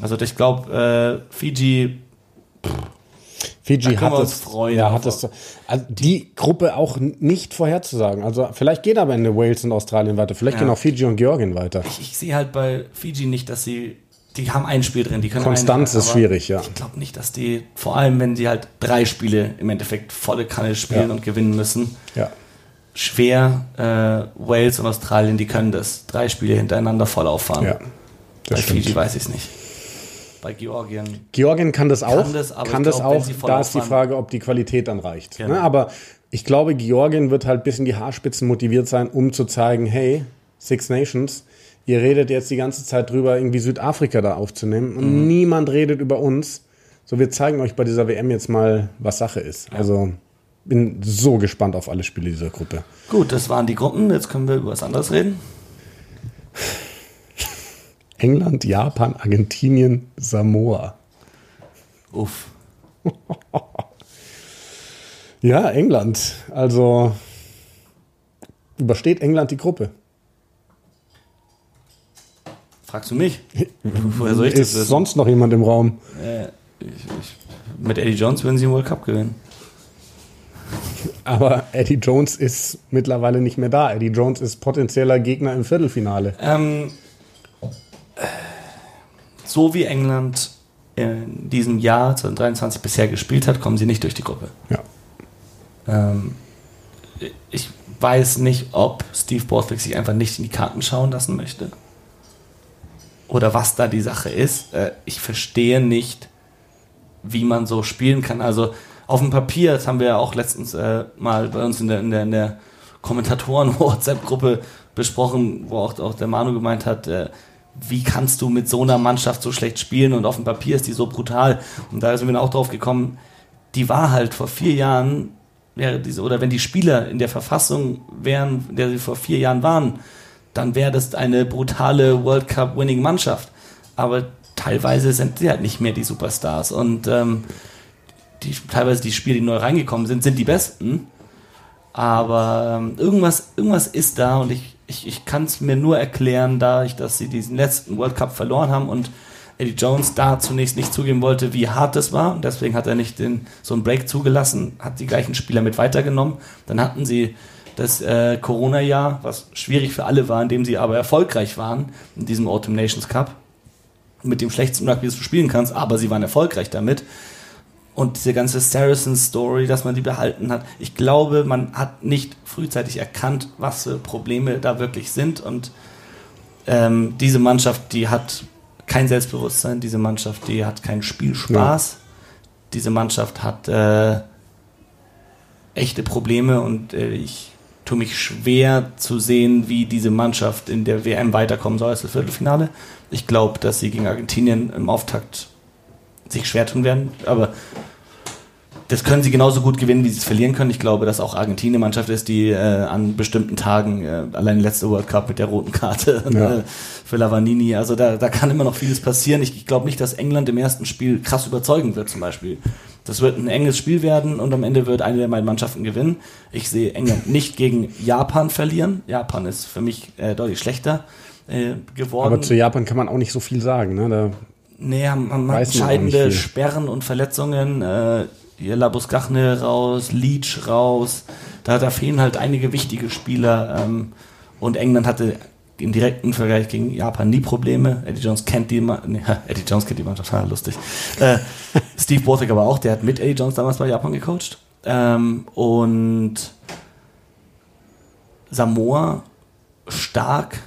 Also ich glaube, äh, Fiji. Fiji hat es, freuen, ja, hat es, also die Gruppe auch nicht vorherzusagen. Also vielleicht geht aber Ende Wales und Australien weiter, vielleicht ja. gehen auch Fiji und Georgien weiter. Ich, ich sehe halt bei Fiji nicht, dass sie, die haben ein Spiel drin, die können Konstanz einen, ist schwierig, ja. Ich glaube nicht, dass die, vor allem wenn sie halt drei Spiele im Endeffekt volle Kanne spielen ja. und gewinnen müssen. Ja schwer. Äh, Wales und Australien, die können das. Drei Spiele hintereinander voll auffahren. Ja, Bei stimmt. Fiji weiß ich es nicht. Bei Georgien. Georgien kann das auch. Kann das, kann das glaub, auch. Da ist die Frage, ob die Qualität dann reicht. Genau. Ne? Aber ich glaube, Georgien wird halt bis in die Haarspitzen motiviert sein, um zu zeigen, hey, Six Nations, ihr redet jetzt die ganze Zeit drüber, irgendwie Südafrika da aufzunehmen und mhm. niemand redet über uns. So, wir zeigen euch bei dieser WM jetzt mal, was Sache ist. Ja. Also bin so gespannt auf alle Spiele dieser Gruppe. Gut, das waren die Gruppen. Jetzt können wir über was anderes reden. England, Japan, Argentinien, Samoa. Uff. ja, England. Also übersteht England die Gruppe? Fragst du mich? Woher soll ich ist das wissen? sonst noch jemand im Raum? Äh, ich, ich, mit Eddie Jones würden sie den World Cup gewinnen. Aber Eddie Jones ist mittlerweile nicht mehr da. Eddie Jones ist potenzieller Gegner im Viertelfinale. Ähm, so wie England in diesem Jahr 2023 bisher gespielt hat, kommen sie nicht durch die Gruppe. Ja. Ähm, ich weiß nicht, ob Steve Borthwick sich einfach nicht in die Karten schauen lassen möchte. Oder was da die Sache ist. Äh, ich verstehe nicht, wie man so spielen kann. Also auf dem Papier, das haben wir ja auch letztens äh, mal bei uns in der, in der, in der Kommentatoren-WhatsApp-Gruppe besprochen, wo auch, auch der Manu gemeint hat, äh, wie kannst du mit so einer Mannschaft so schlecht spielen und auf dem Papier ist die so brutal. Und da sind wir auch drauf gekommen, die war halt vor vier Jahren, wäre diese, oder wenn die Spieler in der Verfassung wären, in der sie vor vier Jahren waren, dann wäre das eine brutale World Cup-winning Mannschaft. Aber teilweise sind sie halt nicht mehr die Superstars. Und ähm, die, teilweise die Spiele, die neu reingekommen sind, sind die besten. Aber ähm, irgendwas, irgendwas ist da und ich, ich, ich kann es mir nur erklären, da ich, dass sie diesen letzten World Cup verloren haben und Eddie Jones da zunächst nicht zugeben wollte, wie hart das war. Und deswegen hat er nicht den, so einen Break zugelassen, hat die gleichen Spieler mit weitergenommen. Dann hatten sie das äh, Corona-Jahr, was schwierig für alle war, in dem sie aber erfolgreich waren in diesem Autumn Nations Cup. Mit dem schlechtesten Rugby, das du spielen kannst, aber sie waren erfolgreich damit und diese ganze Saracen-Story, dass man die behalten hat. Ich glaube, man hat nicht frühzeitig erkannt, was für Probleme da wirklich sind. Und ähm, diese Mannschaft, die hat kein Selbstbewusstsein, diese Mannschaft, die hat keinen Spielspaß, ja. diese Mannschaft hat äh, echte Probleme und äh, ich tue mich schwer zu sehen, wie diese Mannschaft in der WM weiterkommen soll als das Viertelfinale. Ich glaube, dass sie gegen Argentinien im Auftakt sich schwer tun werden. Aber das können sie genauso gut gewinnen, wie sie es verlieren können. Ich glaube, dass auch Argentinien eine Mannschaft ist, die äh, an bestimmten Tagen, äh, allein letzte World Cup mit der roten Karte ja. äh, für Lavanini, also da, da kann immer noch vieles passieren. Ich, ich glaube nicht, dass England im ersten Spiel krass überzeugen wird zum Beispiel. Das wird ein enges Spiel werden und am Ende wird eine der beiden Mannschaften gewinnen. Ich sehe England nicht gegen Japan verlieren. Japan ist für mich äh, deutlich schlechter äh, geworden. Aber zu Japan kann man auch nicht so viel sagen. Ne? Da Nee, haben, haben entscheidende Sperren und Verletzungen. Äh, hier Labusgachne raus, Leach raus. Da, da fehlen halt einige wichtige Spieler. Ähm, und England hatte im direkten Vergleich gegen Japan nie Probleme. Eddie Jones kennt die, nee, Eddie Jones kennt die Mannschaft, ja, lustig. Äh, Steve Borthwick aber auch, der hat mit Eddie Jones damals bei Japan gecoacht. Ähm, und Samoa stark,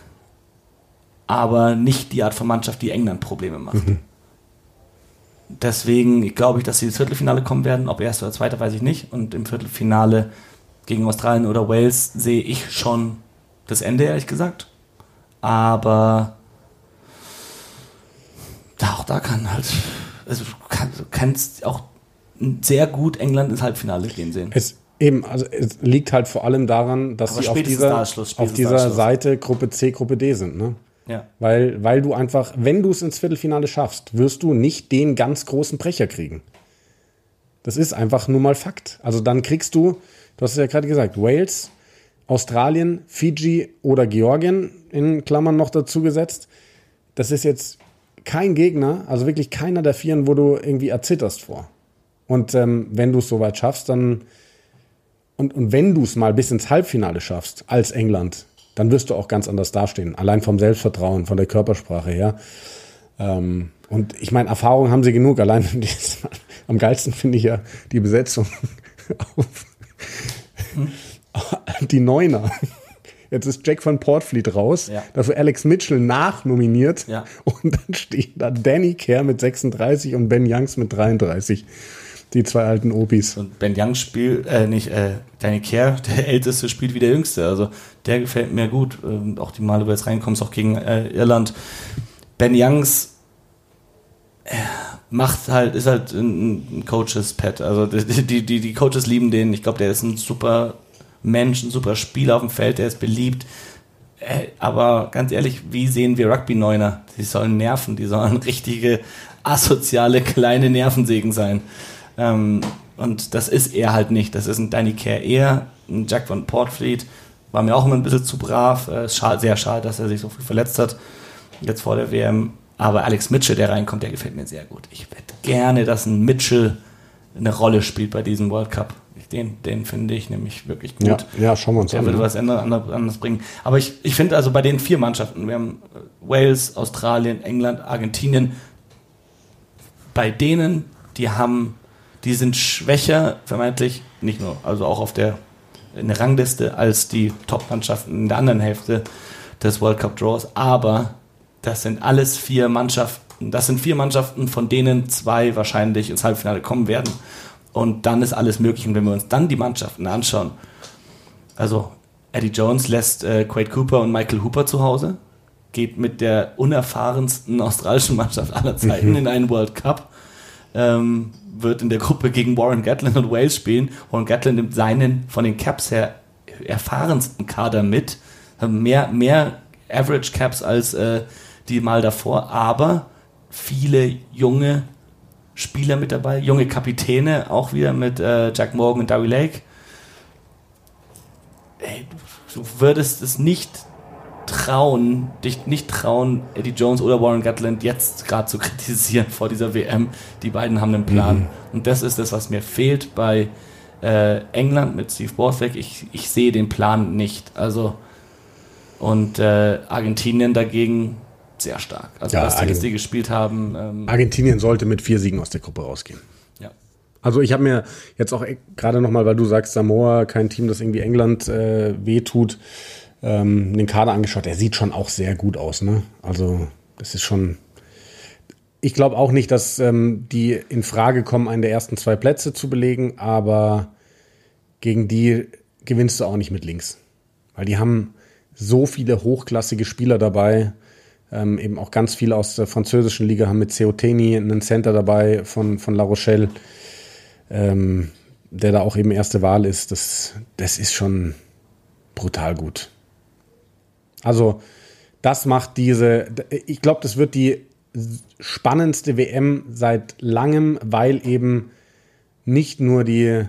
aber nicht die Art von Mannschaft, die England Probleme macht. Mhm. Deswegen glaube ich, dass sie ins Viertelfinale kommen werden. Ob erster oder zweiter, weiß ich nicht. Und im Viertelfinale gegen Australien oder Wales sehe ich schon das Ende, ehrlich gesagt. Aber auch da kann halt, also du, kann, du kannst auch sehr gut England ins Halbfinale gehen sehen. Es Eben, also es liegt halt vor allem daran, dass Aber sie auf dieser, auf dieser Seite Gruppe C, Gruppe D sind. Ne? Ja. Weil, weil du einfach, wenn du es ins Viertelfinale schaffst, wirst du nicht den ganz großen Brecher kriegen. Das ist einfach nur mal Fakt. Also dann kriegst du, du hast es ja gerade gesagt, Wales, Australien, Fiji oder Georgien in Klammern noch dazu gesetzt. Das ist jetzt kein Gegner, also wirklich keiner der Vieren, wo du irgendwie erzitterst vor. Und ähm, wenn du es soweit schaffst, dann und, und wenn du es mal bis ins Halbfinale schaffst, als England, dann wirst du auch ganz anders dastehen. Allein vom Selbstvertrauen, von der Körpersprache her. Ähm, und ich meine, Erfahrung haben sie genug. Allein am geilsten finde ich ja die Besetzung auf hm? die Neuner. Jetzt ist Jack von Portfleet raus, ja. dafür Alex Mitchell nachnominiert ja. und dann steht da Danny Kerr mit 36 und Ben Youngs mit 33 die zwei alten Opis. Und Ben Young spielt, äh, nicht, äh, Danny Kerr, der Älteste, spielt wie der Jüngste. Also der gefällt mir gut. Ähm, auch die Male, wo du jetzt reinkommst, auch gegen äh, Irland. Ben Youngs äh, macht halt, ist halt ein, ein Coaches-Pet. Also die, die, die, die Coaches lieben den. Ich glaube, der ist ein super Mensch, ein super Spieler auf dem Feld, der ist beliebt. Äh, aber ganz ehrlich, wie sehen wir Rugby-Neuner? Die sollen nerven, die sollen richtige asoziale kleine Nervensägen sein. Ähm, und das ist er halt nicht. Das ist ein Danny Care eher, ein Jack von Portfleet. War mir auch immer ein bisschen zu brav. Äh, schade, sehr schade, dass er sich so viel verletzt hat. jetzt vor der WM. Aber Alex Mitchell, der reinkommt, der gefällt mir sehr gut. Ich hätte gerne, dass ein Mitchell eine Rolle spielt bei diesem World Cup. Den, den finde ich nämlich wirklich gut. Ja, ja schauen wir uns Der an. würde ne? was anderes, anderes bringen. Aber ich, ich finde also bei den vier Mannschaften, wir haben äh, Wales, Australien, England, Argentinien, bei denen, die haben, die sind schwächer, vermeintlich, nicht nur, also auch auf der, in der Rangliste als die Top-Mannschaften in der anderen Hälfte des World Cup Draws. Aber das sind alles vier Mannschaften, das sind vier Mannschaften, von denen zwei wahrscheinlich ins Halbfinale kommen werden. Und dann ist alles möglich. Und wenn wir uns dann die Mannschaften anschauen, also Eddie Jones lässt äh, Quade Cooper und Michael Hooper zu Hause, geht mit der unerfahrensten australischen Mannschaft aller Zeiten in einen World Cup, ähm, wird in der Gruppe gegen Warren Gatland und Wales spielen. Warren Gatland nimmt seinen von den Caps her erfahrensten Kader mit, mehr, mehr Average Caps als äh, die mal davor, aber viele junge Spieler mit dabei, junge Kapitäne, auch wieder mit äh, Jack Morgan und Darry Lake. Ey, du würdest es nicht trauen, dich nicht trauen, Eddie Jones oder Warren Gatland jetzt gerade zu kritisieren vor dieser WM. Die beiden haben einen Plan. Und das ist das, was mir fehlt bei äh, England mit Steve Borthwick. Ich, ich sehe den Plan nicht. Also und äh, Argentinien dagegen sehr stark. Also Ja, was Argen- die gespielt haben, ähm, Argentinien sollte mit vier Siegen aus der Gruppe rausgehen. ja. Also ich habe mir jetzt auch e- gerade nochmal, weil du sagst, Samoa, kein Team, das irgendwie England äh, wehtut, ähm, den Kader angeschaut. Er sieht schon auch sehr gut aus. Ne? Also das ist schon... Ich glaube auch nicht, dass ähm, die in Frage kommen, einen der ersten zwei Plätze zu belegen, aber gegen die gewinnst du auch nicht mit links. Weil die haben so viele hochklassige Spieler dabei. Ähm, eben auch ganz viele aus der französischen Liga haben mit Ceoteni einen Center dabei von, von La Rochelle, ähm, der da auch eben erste Wahl ist. Das, das ist schon brutal gut. Also, das macht diese, ich glaube, das wird die spannendste WM seit langem, weil eben nicht nur die,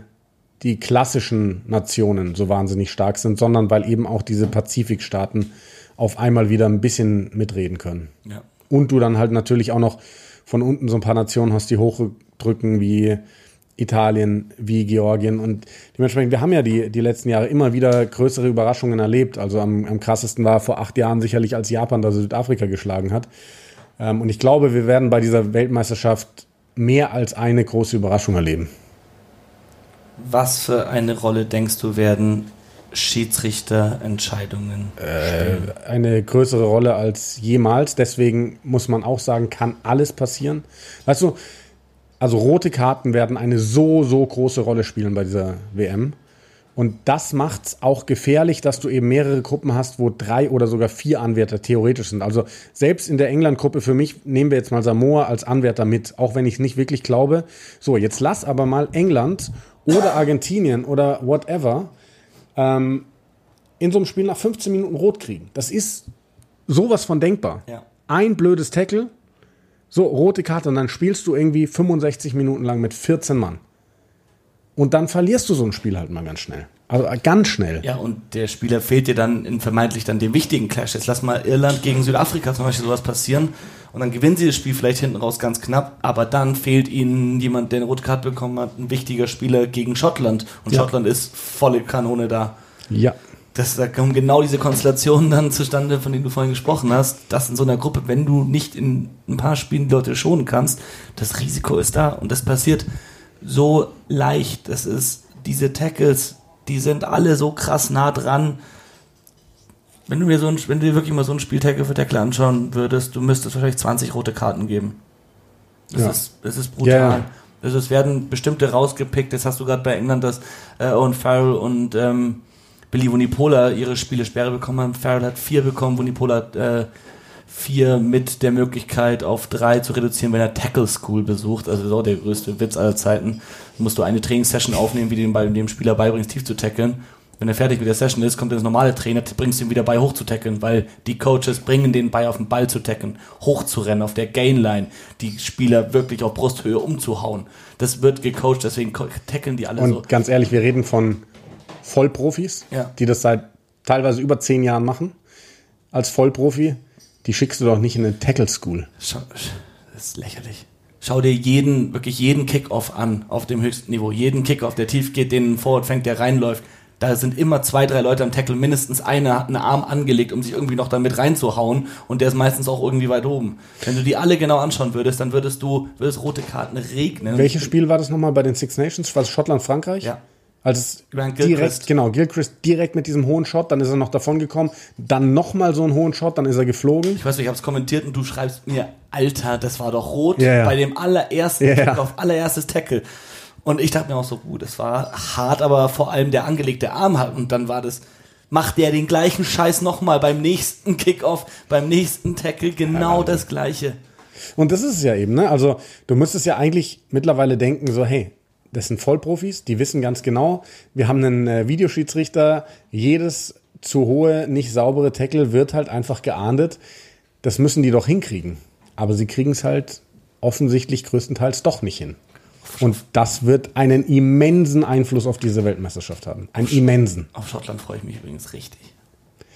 die klassischen Nationen so wahnsinnig stark sind, sondern weil eben auch diese Pazifikstaaten auf einmal wieder ein bisschen mitreden können. Ja. Und du dann halt natürlich auch noch von unten so ein paar Nationen hast, die hochdrücken wie Italien, wie Georgien. Und dementsprechend, wir haben ja die, die letzten Jahre immer wieder größere Überraschungen erlebt. Also am, am krassesten war vor acht Jahren sicherlich, als Japan da Südafrika geschlagen hat. Ähm, und ich glaube, wir werden bei dieser Weltmeisterschaft mehr als eine große Überraschung erleben. Was für eine Rolle denkst du werden Schiedsrichterentscheidungen spielen? eine größere Rolle als jemals. Deswegen muss man auch sagen, kann alles passieren. Weißt du, also rote Karten werden eine so, so große Rolle spielen bei dieser WM. Und das macht es auch gefährlich, dass du eben mehrere Gruppen hast, wo drei oder sogar vier Anwärter theoretisch sind. Also selbst in der England-Gruppe für mich nehmen wir jetzt mal Samoa als Anwärter mit, auch wenn ich es nicht wirklich glaube. So, jetzt lass aber mal England oder Argentinien oder whatever ähm, in so einem Spiel nach 15 Minuten rot kriegen. Das ist sowas von denkbar. Ja. Ein blödes Tackle, so rote Karte und dann spielst du irgendwie 65 Minuten lang mit 14 Mann. Und dann verlierst du so ein Spiel halt mal ganz schnell. Also äh, ganz schnell. Ja, und der Spieler fehlt dir dann in vermeintlich dann dem wichtigen Clash. Jetzt lass mal Irland gegen Südafrika zum Beispiel sowas passieren. Und dann gewinnen sie das Spiel vielleicht hinten raus ganz knapp, aber dann fehlt ihnen jemand, der eine rote Karte bekommen hat, ein wichtiger Spieler gegen Schottland. Und Ja. Schottland ist volle Kanone da. Ja. Das, da kommen genau diese Konstellationen dann zustande, von denen du vorhin gesprochen hast. Das in so einer Gruppe, wenn du nicht in ein paar Spielen die Leute schonen kannst, das Risiko ist da. Und das passiert so leicht. Das ist, diese Tackles, die sind alle so krass nah dran. Wenn du mir so ein, wenn du dir wirklich mal so ein Spiel Tackle für Tackle anschauen würdest, du müsstest wahrscheinlich 20 rote Karten geben. Das, Ja. ist, das ist brutal. Ja. Also es werden bestimmte rausgepickt. Jetzt hast du gerade bei England, dass äh, Owen Farrell und ähm, Billy Vunipola ihre Spiele Sperre bekommen haben. Farrell hat vier bekommen, Vunipola hat äh, vier mit der Möglichkeit auf drei zu reduzieren, wenn er Tackle School besucht. Also das ist auch der größte Witz aller Zeiten. Dann musst du eine Trainingssession aufnehmen, wie du dem, bei- dem Spieler beibringst, tief zu tackeln. Wenn er fertig mit der Session ist, kommt das normale Trainer, bringst ihm wieder bei, hoch zu tackeln, weil die Coaches bringen den bei, auf den Ball zu tackeln, hoch zu rennen, auf der Gainline, die Spieler wirklich auf Brusthöhe umzuhauen. Das wird gecoacht, deswegen tackeln die alle Und so. ganz ehrlich, wir reden von Vollprofis, Ja. die das seit teilweise über zehn Jahren machen. Als Vollprofi. Die schickst du doch nicht in eine Tackle School. Schau, das ist lächerlich. Schau dir jeden, wirklich jeden Kickoff an, auf dem höchsten Niveau. Jeden Kickoff, der tief geht, den ein Forward fängt, der reinläuft. Da sind immer zwei, drei Leute am Tackle, mindestens einer hat einen Arm angelegt, um sich irgendwie noch damit reinzuhauen und der ist meistens auch irgendwie weit oben. Wenn du die alle genau anschauen würdest, dann würdest du, würdest rote Karten regnen. Welches Spiel war das nochmal bei den Six Nations? War es Schottland, Frankreich? Ja. Als es Über einen direkt, Gilchrist. genau, Gilchrist direkt mit diesem hohen Shot, dann ist er noch davon gekommen, dann nochmal so einen hohen Shot, dann ist er geflogen. Ich weiß nicht, ich habe es kommentiert und du schreibst mir, Alter, das war doch rot Ja, ja. bei dem allerersten Ja, ja. Kickoff, allererstes Tackle. Und ich dachte mir auch so, gut, das war hart, aber vor allem der angelegte Arm hat und dann war das, macht der den gleichen Scheiß nochmal beim nächsten Kickoff, beim nächsten Tackle, genau das gleiche. Und das ist es ja eben, ne? Also, du müsstest ja eigentlich mittlerweile denken, so, hey, das sind Vollprofis, die wissen ganz genau, wir haben einen äh, Videoschiedsrichter, jedes zu hohe, nicht saubere Tackle wird halt einfach geahndet. Das müssen die doch hinkriegen. Aber sie kriegen es halt offensichtlich größtenteils doch nicht hin. Und das wird einen immensen Einfluss auf diese Weltmeisterschaft haben. Einen immensen. Auf Schottland freue ich mich übrigens richtig.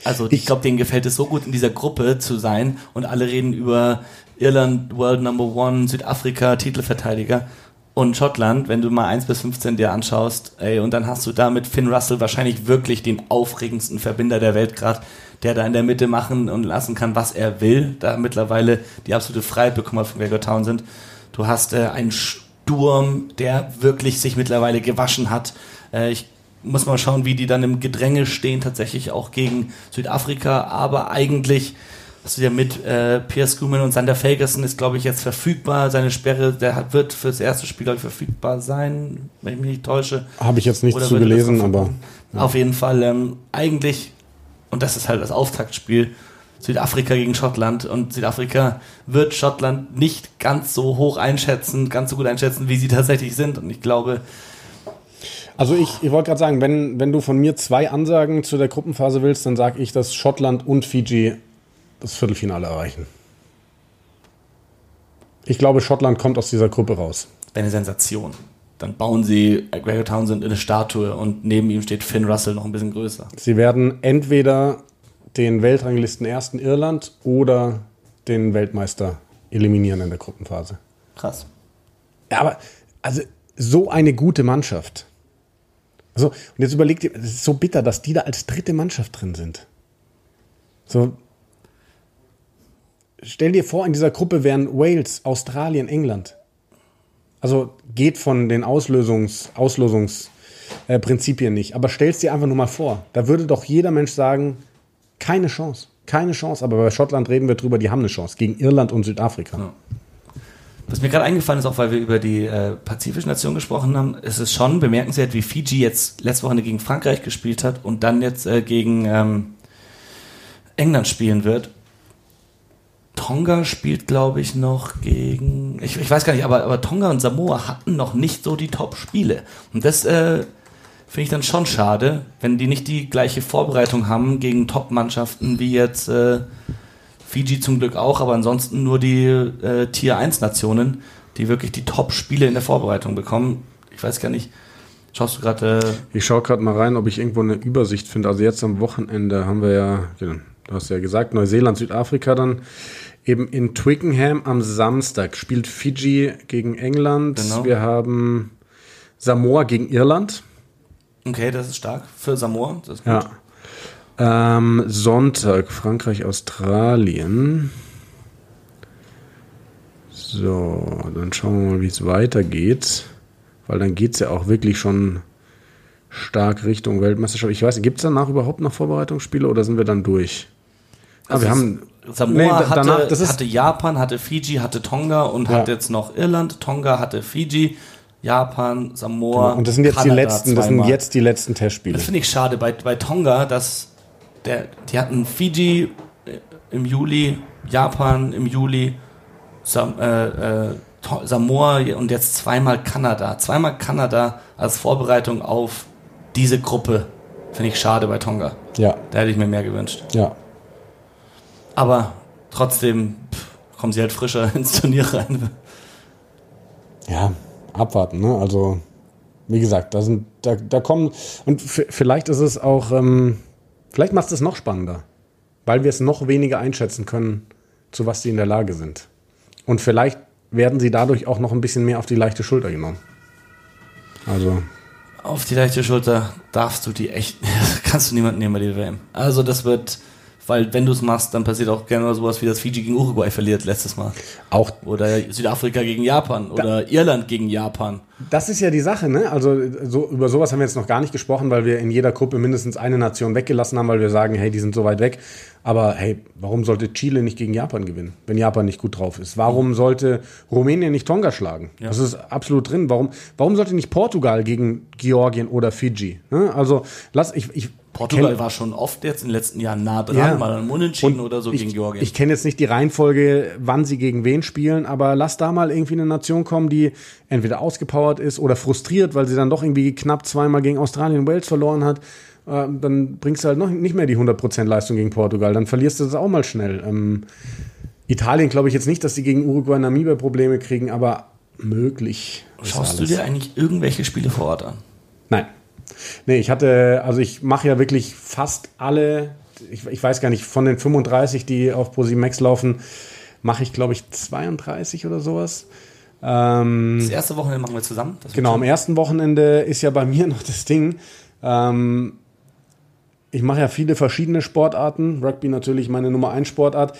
Also ich glaube, denen gefällt es so gut, in dieser Gruppe zu sein und alle reden über Irland, World Number One, Südafrika, Titelverteidiger und Schottland, wenn du mal 1 bis 15 dir anschaust, ey, und dann hast du da mit Finn Russell wahrscheinlich wirklich den aufregendsten Verbinder der Welt gerade, der da in der Mitte machen und lassen kann, was er will, da mittlerweile die absolute Freiheit bekommen hat von Gregor Townsend. Du hast äh, einen Sturm, der wirklich sich mittlerweile gewaschen hat. Äh, ich muss mal schauen, wie die dann im Gedränge stehen, tatsächlich auch gegen Südafrika, aber eigentlich hast du ja mit äh, Pierre Schumann und Sander Ferguson ist, glaube ich, jetzt verfügbar. Seine Sperre, der hat, wird fürs erste Spiel, glaube ich, verfügbar sein, wenn ich mich nicht täusche. Habe ich jetzt nicht Oder zu das gelesen, aber Auf jeden Fall ähm, eigentlich, und das ist halt das Auftaktspiel, Südafrika gegen Schottland. Und Südafrika wird Schottland nicht ganz so hoch einschätzen, ganz so gut einschätzen, wie sie tatsächlich sind. Und ich glaube, Also ich, ich wollte gerade sagen, wenn, wenn du von mir zwei Ansagen zu der Gruppenphase willst, dann sage ich, dass Schottland und Fiji das Viertelfinale erreichen. Ich glaube, Schottland kommt aus dieser Gruppe raus. eine Sensation. Dann bauen sie Gregor Townsend in eine Statue und neben ihm steht Finn Russell noch ein bisschen größer. Sie werden entweder den Weltranglisten ersten Irland oder den Weltmeister eliminieren in der Gruppenphase. Krass. Ja, aber also so eine gute Mannschaft. Also, und jetzt überlegt ihr, es ist so bitter, dass die da als dritte Mannschaft drin sind. So. Stell dir vor, in dieser Gruppe wären Wales, Australien, England. Also geht von den Auslösungs, Auslosungsprinzipien äh, nicht. Aber stell's dir einfach nur mal vor. Da würde doch jeder Mensch sagen, keine Chance. Keine Chance. Aber bei Schottland reden wir drüber, die haben eine Chance. Gegen Irland und Südafrika. Was mir gerade eingefallen ist, auch weil wir über die äh, pazifischen Nationen gesprochen haben, ist es schon bemerkenswert, wie Fiji jetzt letzte Woche gegen Frankreich gespielt hat und dann jetzt äh, gegen ähm, England spielen wird. Tonga spielt, glaube ich, noch gegen. Ich, ich weiß gar nicht, aber, aber Tonga und Samoa hatten noch nicht so die Top-Spiele. Und das äh, finde ich dann schon schade, wenn die nicht die gleiche Vorbereitung haben gegen Top-Mannschaften wie jetzt äh, Fiji zum Glück auch, aber ansonsten nur die äh, Tier 1 Nationen, die wirklich die Top-Spiele in der Vorbereitung bekommen. Ich weiß gar nicht. Schaust du gerade. Äh, Ich schaue gerade mal rein, ob ich irgendwo eine Übersicht finde. Also jetzt am Wochenende haben wir ja, genau, du hast ja gesagt, Neuseeland, Südafrika dann. Eben in Twickenham am Samstag spielt Fiji gegen England. Genau. Wir haben Samoa gegen Irland. okay, das ist stark für Samoa. Das ist gut. Ja. Ähm, Sonntag Frankreich, Australien. So, dann schauen wir mal, wie es weitergeht. Weil dann geht es ja auch wirklich schon stark Richtung Weltmeisterschaft. Ich weiß, gibt es danach überhaupt noch Vorbereitungsspiele oder sind wir dann durch? Ah, wir Also haben. Samoa Nee, hatte, danach- hatte Japan, hatte Fiji, hatte Tonga und Ja. hat jetzt noch Irland. Tonga hatte Fiji, Japan, Samoa. Und das sind jetzt Kanada die letzten, das sind zweimal. jetzt die letzten Testspiele. Das finde ich schade bei, bei Tonga, dass der, die hatten Fiji äh, im Juli, Japan im Juli, Sam, äh, äh, Samoa und jetzt zweimal Kanada. Zweimal Kanada als Vorbereitung auf diese Gruppe. Finde ich schade bei Tonga. Ja, Da hätte ich mir mehr gewünscht. ja. Aber trotzdem pff, kommen sie halt frischer ins Turnier rein. Ja, abwarten, ne? Also, wie gesagt, da sind, da, da kommen, und vielleicht ist es auch, ähm, vielleicht macht es noch spannender, weil wir es noch weniger einschätzen können, zu was sie in der Lage sind. Und vielleicht werden sie dadurch auch noch ein bisschen mehr auf die leichte Schulter genommen. Also. Auf die leichte Schulter darfst du die echt, kannst du niemanden nehmen bei der WM. Also das wird, weil wenn du es machst, dann passiert auch gerne mal sowas wie das Fiji gegen Uruguay verliert letztes Mal. Auch. Oder Südafrika gegen Japan oder Irland gegen Japan. Das ist ja die Sache, ne? Also so, über sowas haben wir jetzt noch gar nicht gesprochen, weil wir in jeder Gruppe mindestens eine Nation weggelassen haben, weil wir sagen, hey, die sind so weit weg. Aber hey, warum sollte Chile nicht gegen Japan gewinnen, wenn Japan nicht gut drauf ist? Warum sollte Rumänien nicht Tonga schlagen? Ja. Das ist absolut drin. Warum, warum sollte nicht Portugal gegen Georgien oder Fiji? Ne? Also lass ich, ich Portugal war schon oft jetzt in den letzten Jahren nah dran, ja. mal ein Unentschieden oder so ich, gegen Georgien. Ich kenne jetzt nicht die Reihenfolge, wann sie gegen wen spielen, aber lass da mal irgendwie eine Nation kommen, die entweder ausgepowert ist oder frustriert, weil sie dann doch irgendwie knapp zweimal gegen Australien und Wales verloren hat. Äh, dann bringst du halt noch nicht mehr die 100% Leistung gegen Portugal. Dann verlierst du das auch mal schnell. Ähm, Italien glaube ich jetzt nicht, dass sie gegen Uruguay und Namibia Probleme kriegen, aber möglich. Schaust du dir eigentlich irgendwelche Spiele vor Ort an? Nein. Nee, ich hatte, also ich mache ja wirklich fast alle, ich, ich, weiß gar nicht, von den 35, die auf Max laufen, mache ich, glaube ich, 32 oder sowas. Ähm, das erste Wochenende machen wir zusammen. genau, am ersten Wochenende ist ja bei mir noch das Ding. Ähm, ich mache ja viele verschiedene Sportarten. Rugby natürlich meine Nummer 1 Sportart.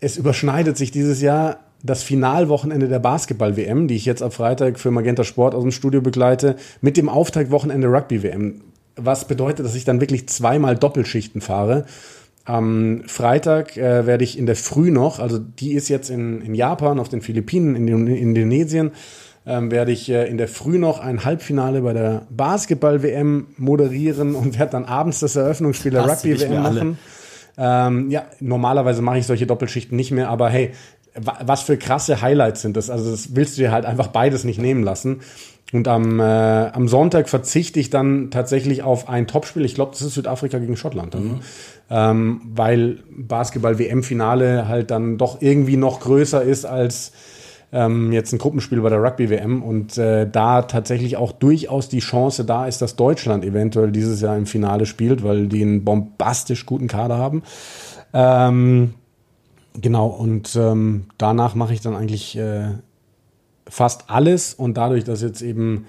Es überschneidet sich dieses Jahr das Finalwochenende der Basketball-WM, die ich jetzt am Freitag für Magenta Sport aus dem Studio begleite, mit dem Auftaktwochenende Rugby-WM. Was bedeutet, dass ich dann wirklich zweimal Doppelschichten fahre. Am Freitag äh, werde ich in der Früh noch, also die ist jetzt in, in Japan, auf den Philippinen, in, in Indonesien, ähm, werde ich äh, in der Früh noch ein Halbfinale bei der Basketball-WM moderieren und werde dann abends das Eröffnungsspiel der Rugby-WM machen. Ähm, ja, normalerweise mache ich solche Doppelschichten nicht mehr, aber hey, was für krasse Highlights sind das? Also das willst du dir halt einfach beides nicht nehmen lassen. Und am, äh, am Sonntag verzichte ich dann tatsächlich auf ein Topspiel. Ich glaube, das ist Südafrika gegen Schottland. Dann, mhm. ähm, weil Basketball-WM-Finale halt dann doch irgendwie noch größer ist als ähm, jetzt ein Gruppenspiel bei der Rugby-WM. Und äh, da tatsächlich auch durchaus die Chance da ist, dass Deutschland eventuell dieses Jahr im Finale spielt, weil die einen bombastisch guten Kader haben. Ähm, Genau, und ähm, danach mache ich dann eigentlich äh, fast alles und dadurch, dass jetzt eben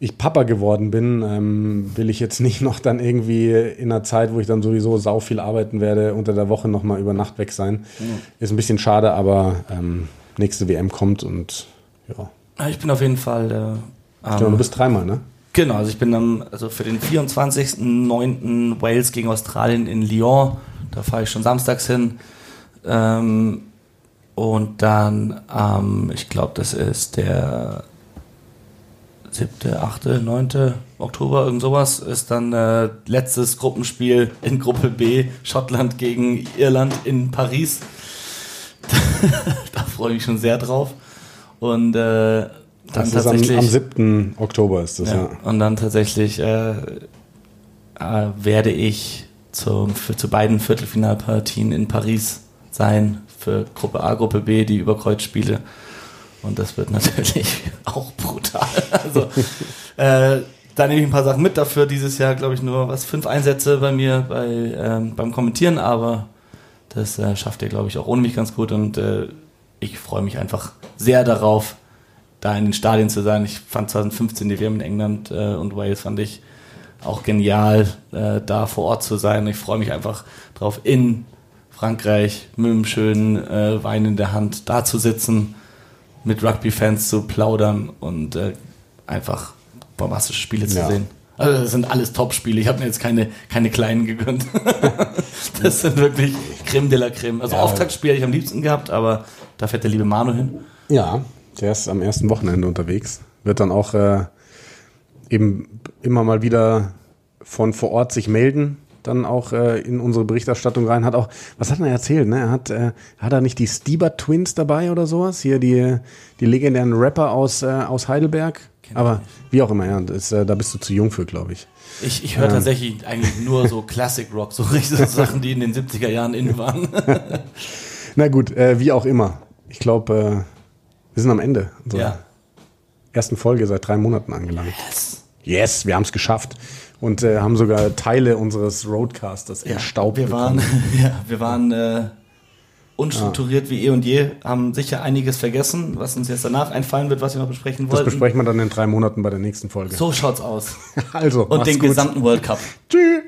ich Papa geworden bin, ähm, will ich jetzt nicht noch dann irgendwie in einer Zeit, wo ich dann sowieso sau viel arbeiten werde, unter der Woche nochmal über Nacht weg sein. Mhm. Ist ein bisschen schade, aber ähm, nächste WM kommt und ja. Ich bin auf jeden Fall. Äh, glaube, du bist dreimal, ne? Genau, also ich bin dann also für den 24.09. Wales gegen Australien in Lyon. Da fahre ich schon samstags hin. Ähm, und dann, ähm, ich glaube, das ist der 7., 8., 9. Oktober, irgend sowas, ist dann äh, letztes Gruppenspiel in Gruppe B, Schottland gegen Irland in Paris. da freue ich mich schon sehr drauf. Und äh, dann tatsächlich. Am, am 7. Oktober ist das, ja. ja. Und dann tatsächlich äh, äh, werde ich zum, für, zu beiden Viertelfinalpartien in Paris sein für Gruppe A, Gruppe B, die Überkreuzspiele. Und das wird natürlich auch brutal. Also äh, da nehme ich ein paar Sachen mit. Dafür dieses Jahr, glaube ich, nur was fünf Einsätze bei mir bei, ähm, beim Kommentieren, aber das äh, schafft ihr, glaube ich, auch ohne mich ganz gut. Und äh, ich freue mich einfach sehr darauf, da in den Stadien zu sein. Ich fand 2015 die WM in England äh, und Wales fand ich auch genial, äh, da vor Ort zu sein. Ich freue mich einfach drauf, in Frankreich mit einem schönen äh, Wein in der Hand da zu sitzen, mit Rugby-Fans zu plaudern und äh, einfach bombastische Spiele zu ja. sehen. Also das sind alles Top-Spiele. Ich habe mir jetzt keine, keine kleinen gegönnt. das sind wirklich Creme de la Creme. Also ja. Auftaktspiel hätte ich am liebsten gehabt, aber da fährt der liebe Manu hin. Ja, der ist am ersten Wochenende unterwegs. Wird dann auch äh, eben immer mal wieder von vor Ort sich melden dann auch äh, in unsere Berichterstattung rein. Hat auch, was hat er erzählt? Ne? Er hat, äh, hat er nicht die Stieber Twins dabei oder sowas? Hier die, die legendären Rapper aus, äh, aus Heidelberg. Aber wie auch immer, ja, das, äh, da bist du zu jung für, glaube ich. Ich, ich höre ähm. tatsächlich eigentlich nur so Classic Rock, so richtige Sachen, die in den 70er Jahren in waren. Na gut, äh, wie auch immer. Ich glaube, äh, wir sind am Ende unserer ja. ersten Folge seit drei Monaten angelangt. Yes, yes wir haben es geschafft und äh, haben sogar Teile unseres Roadcasters ja, entstaubt. Wir waren, ja, wir waren äh, unstrukturiert wie eh und je, haben sicher einiges vergessen, was uns jetzt danach einfallen wird, was wir noch besprechen Das wollten. besprechen wir dann in drei Monaten bei der nächsten Folge. so schaut's aus. Also, Und den gut. gesamten World Cup. Tschüss.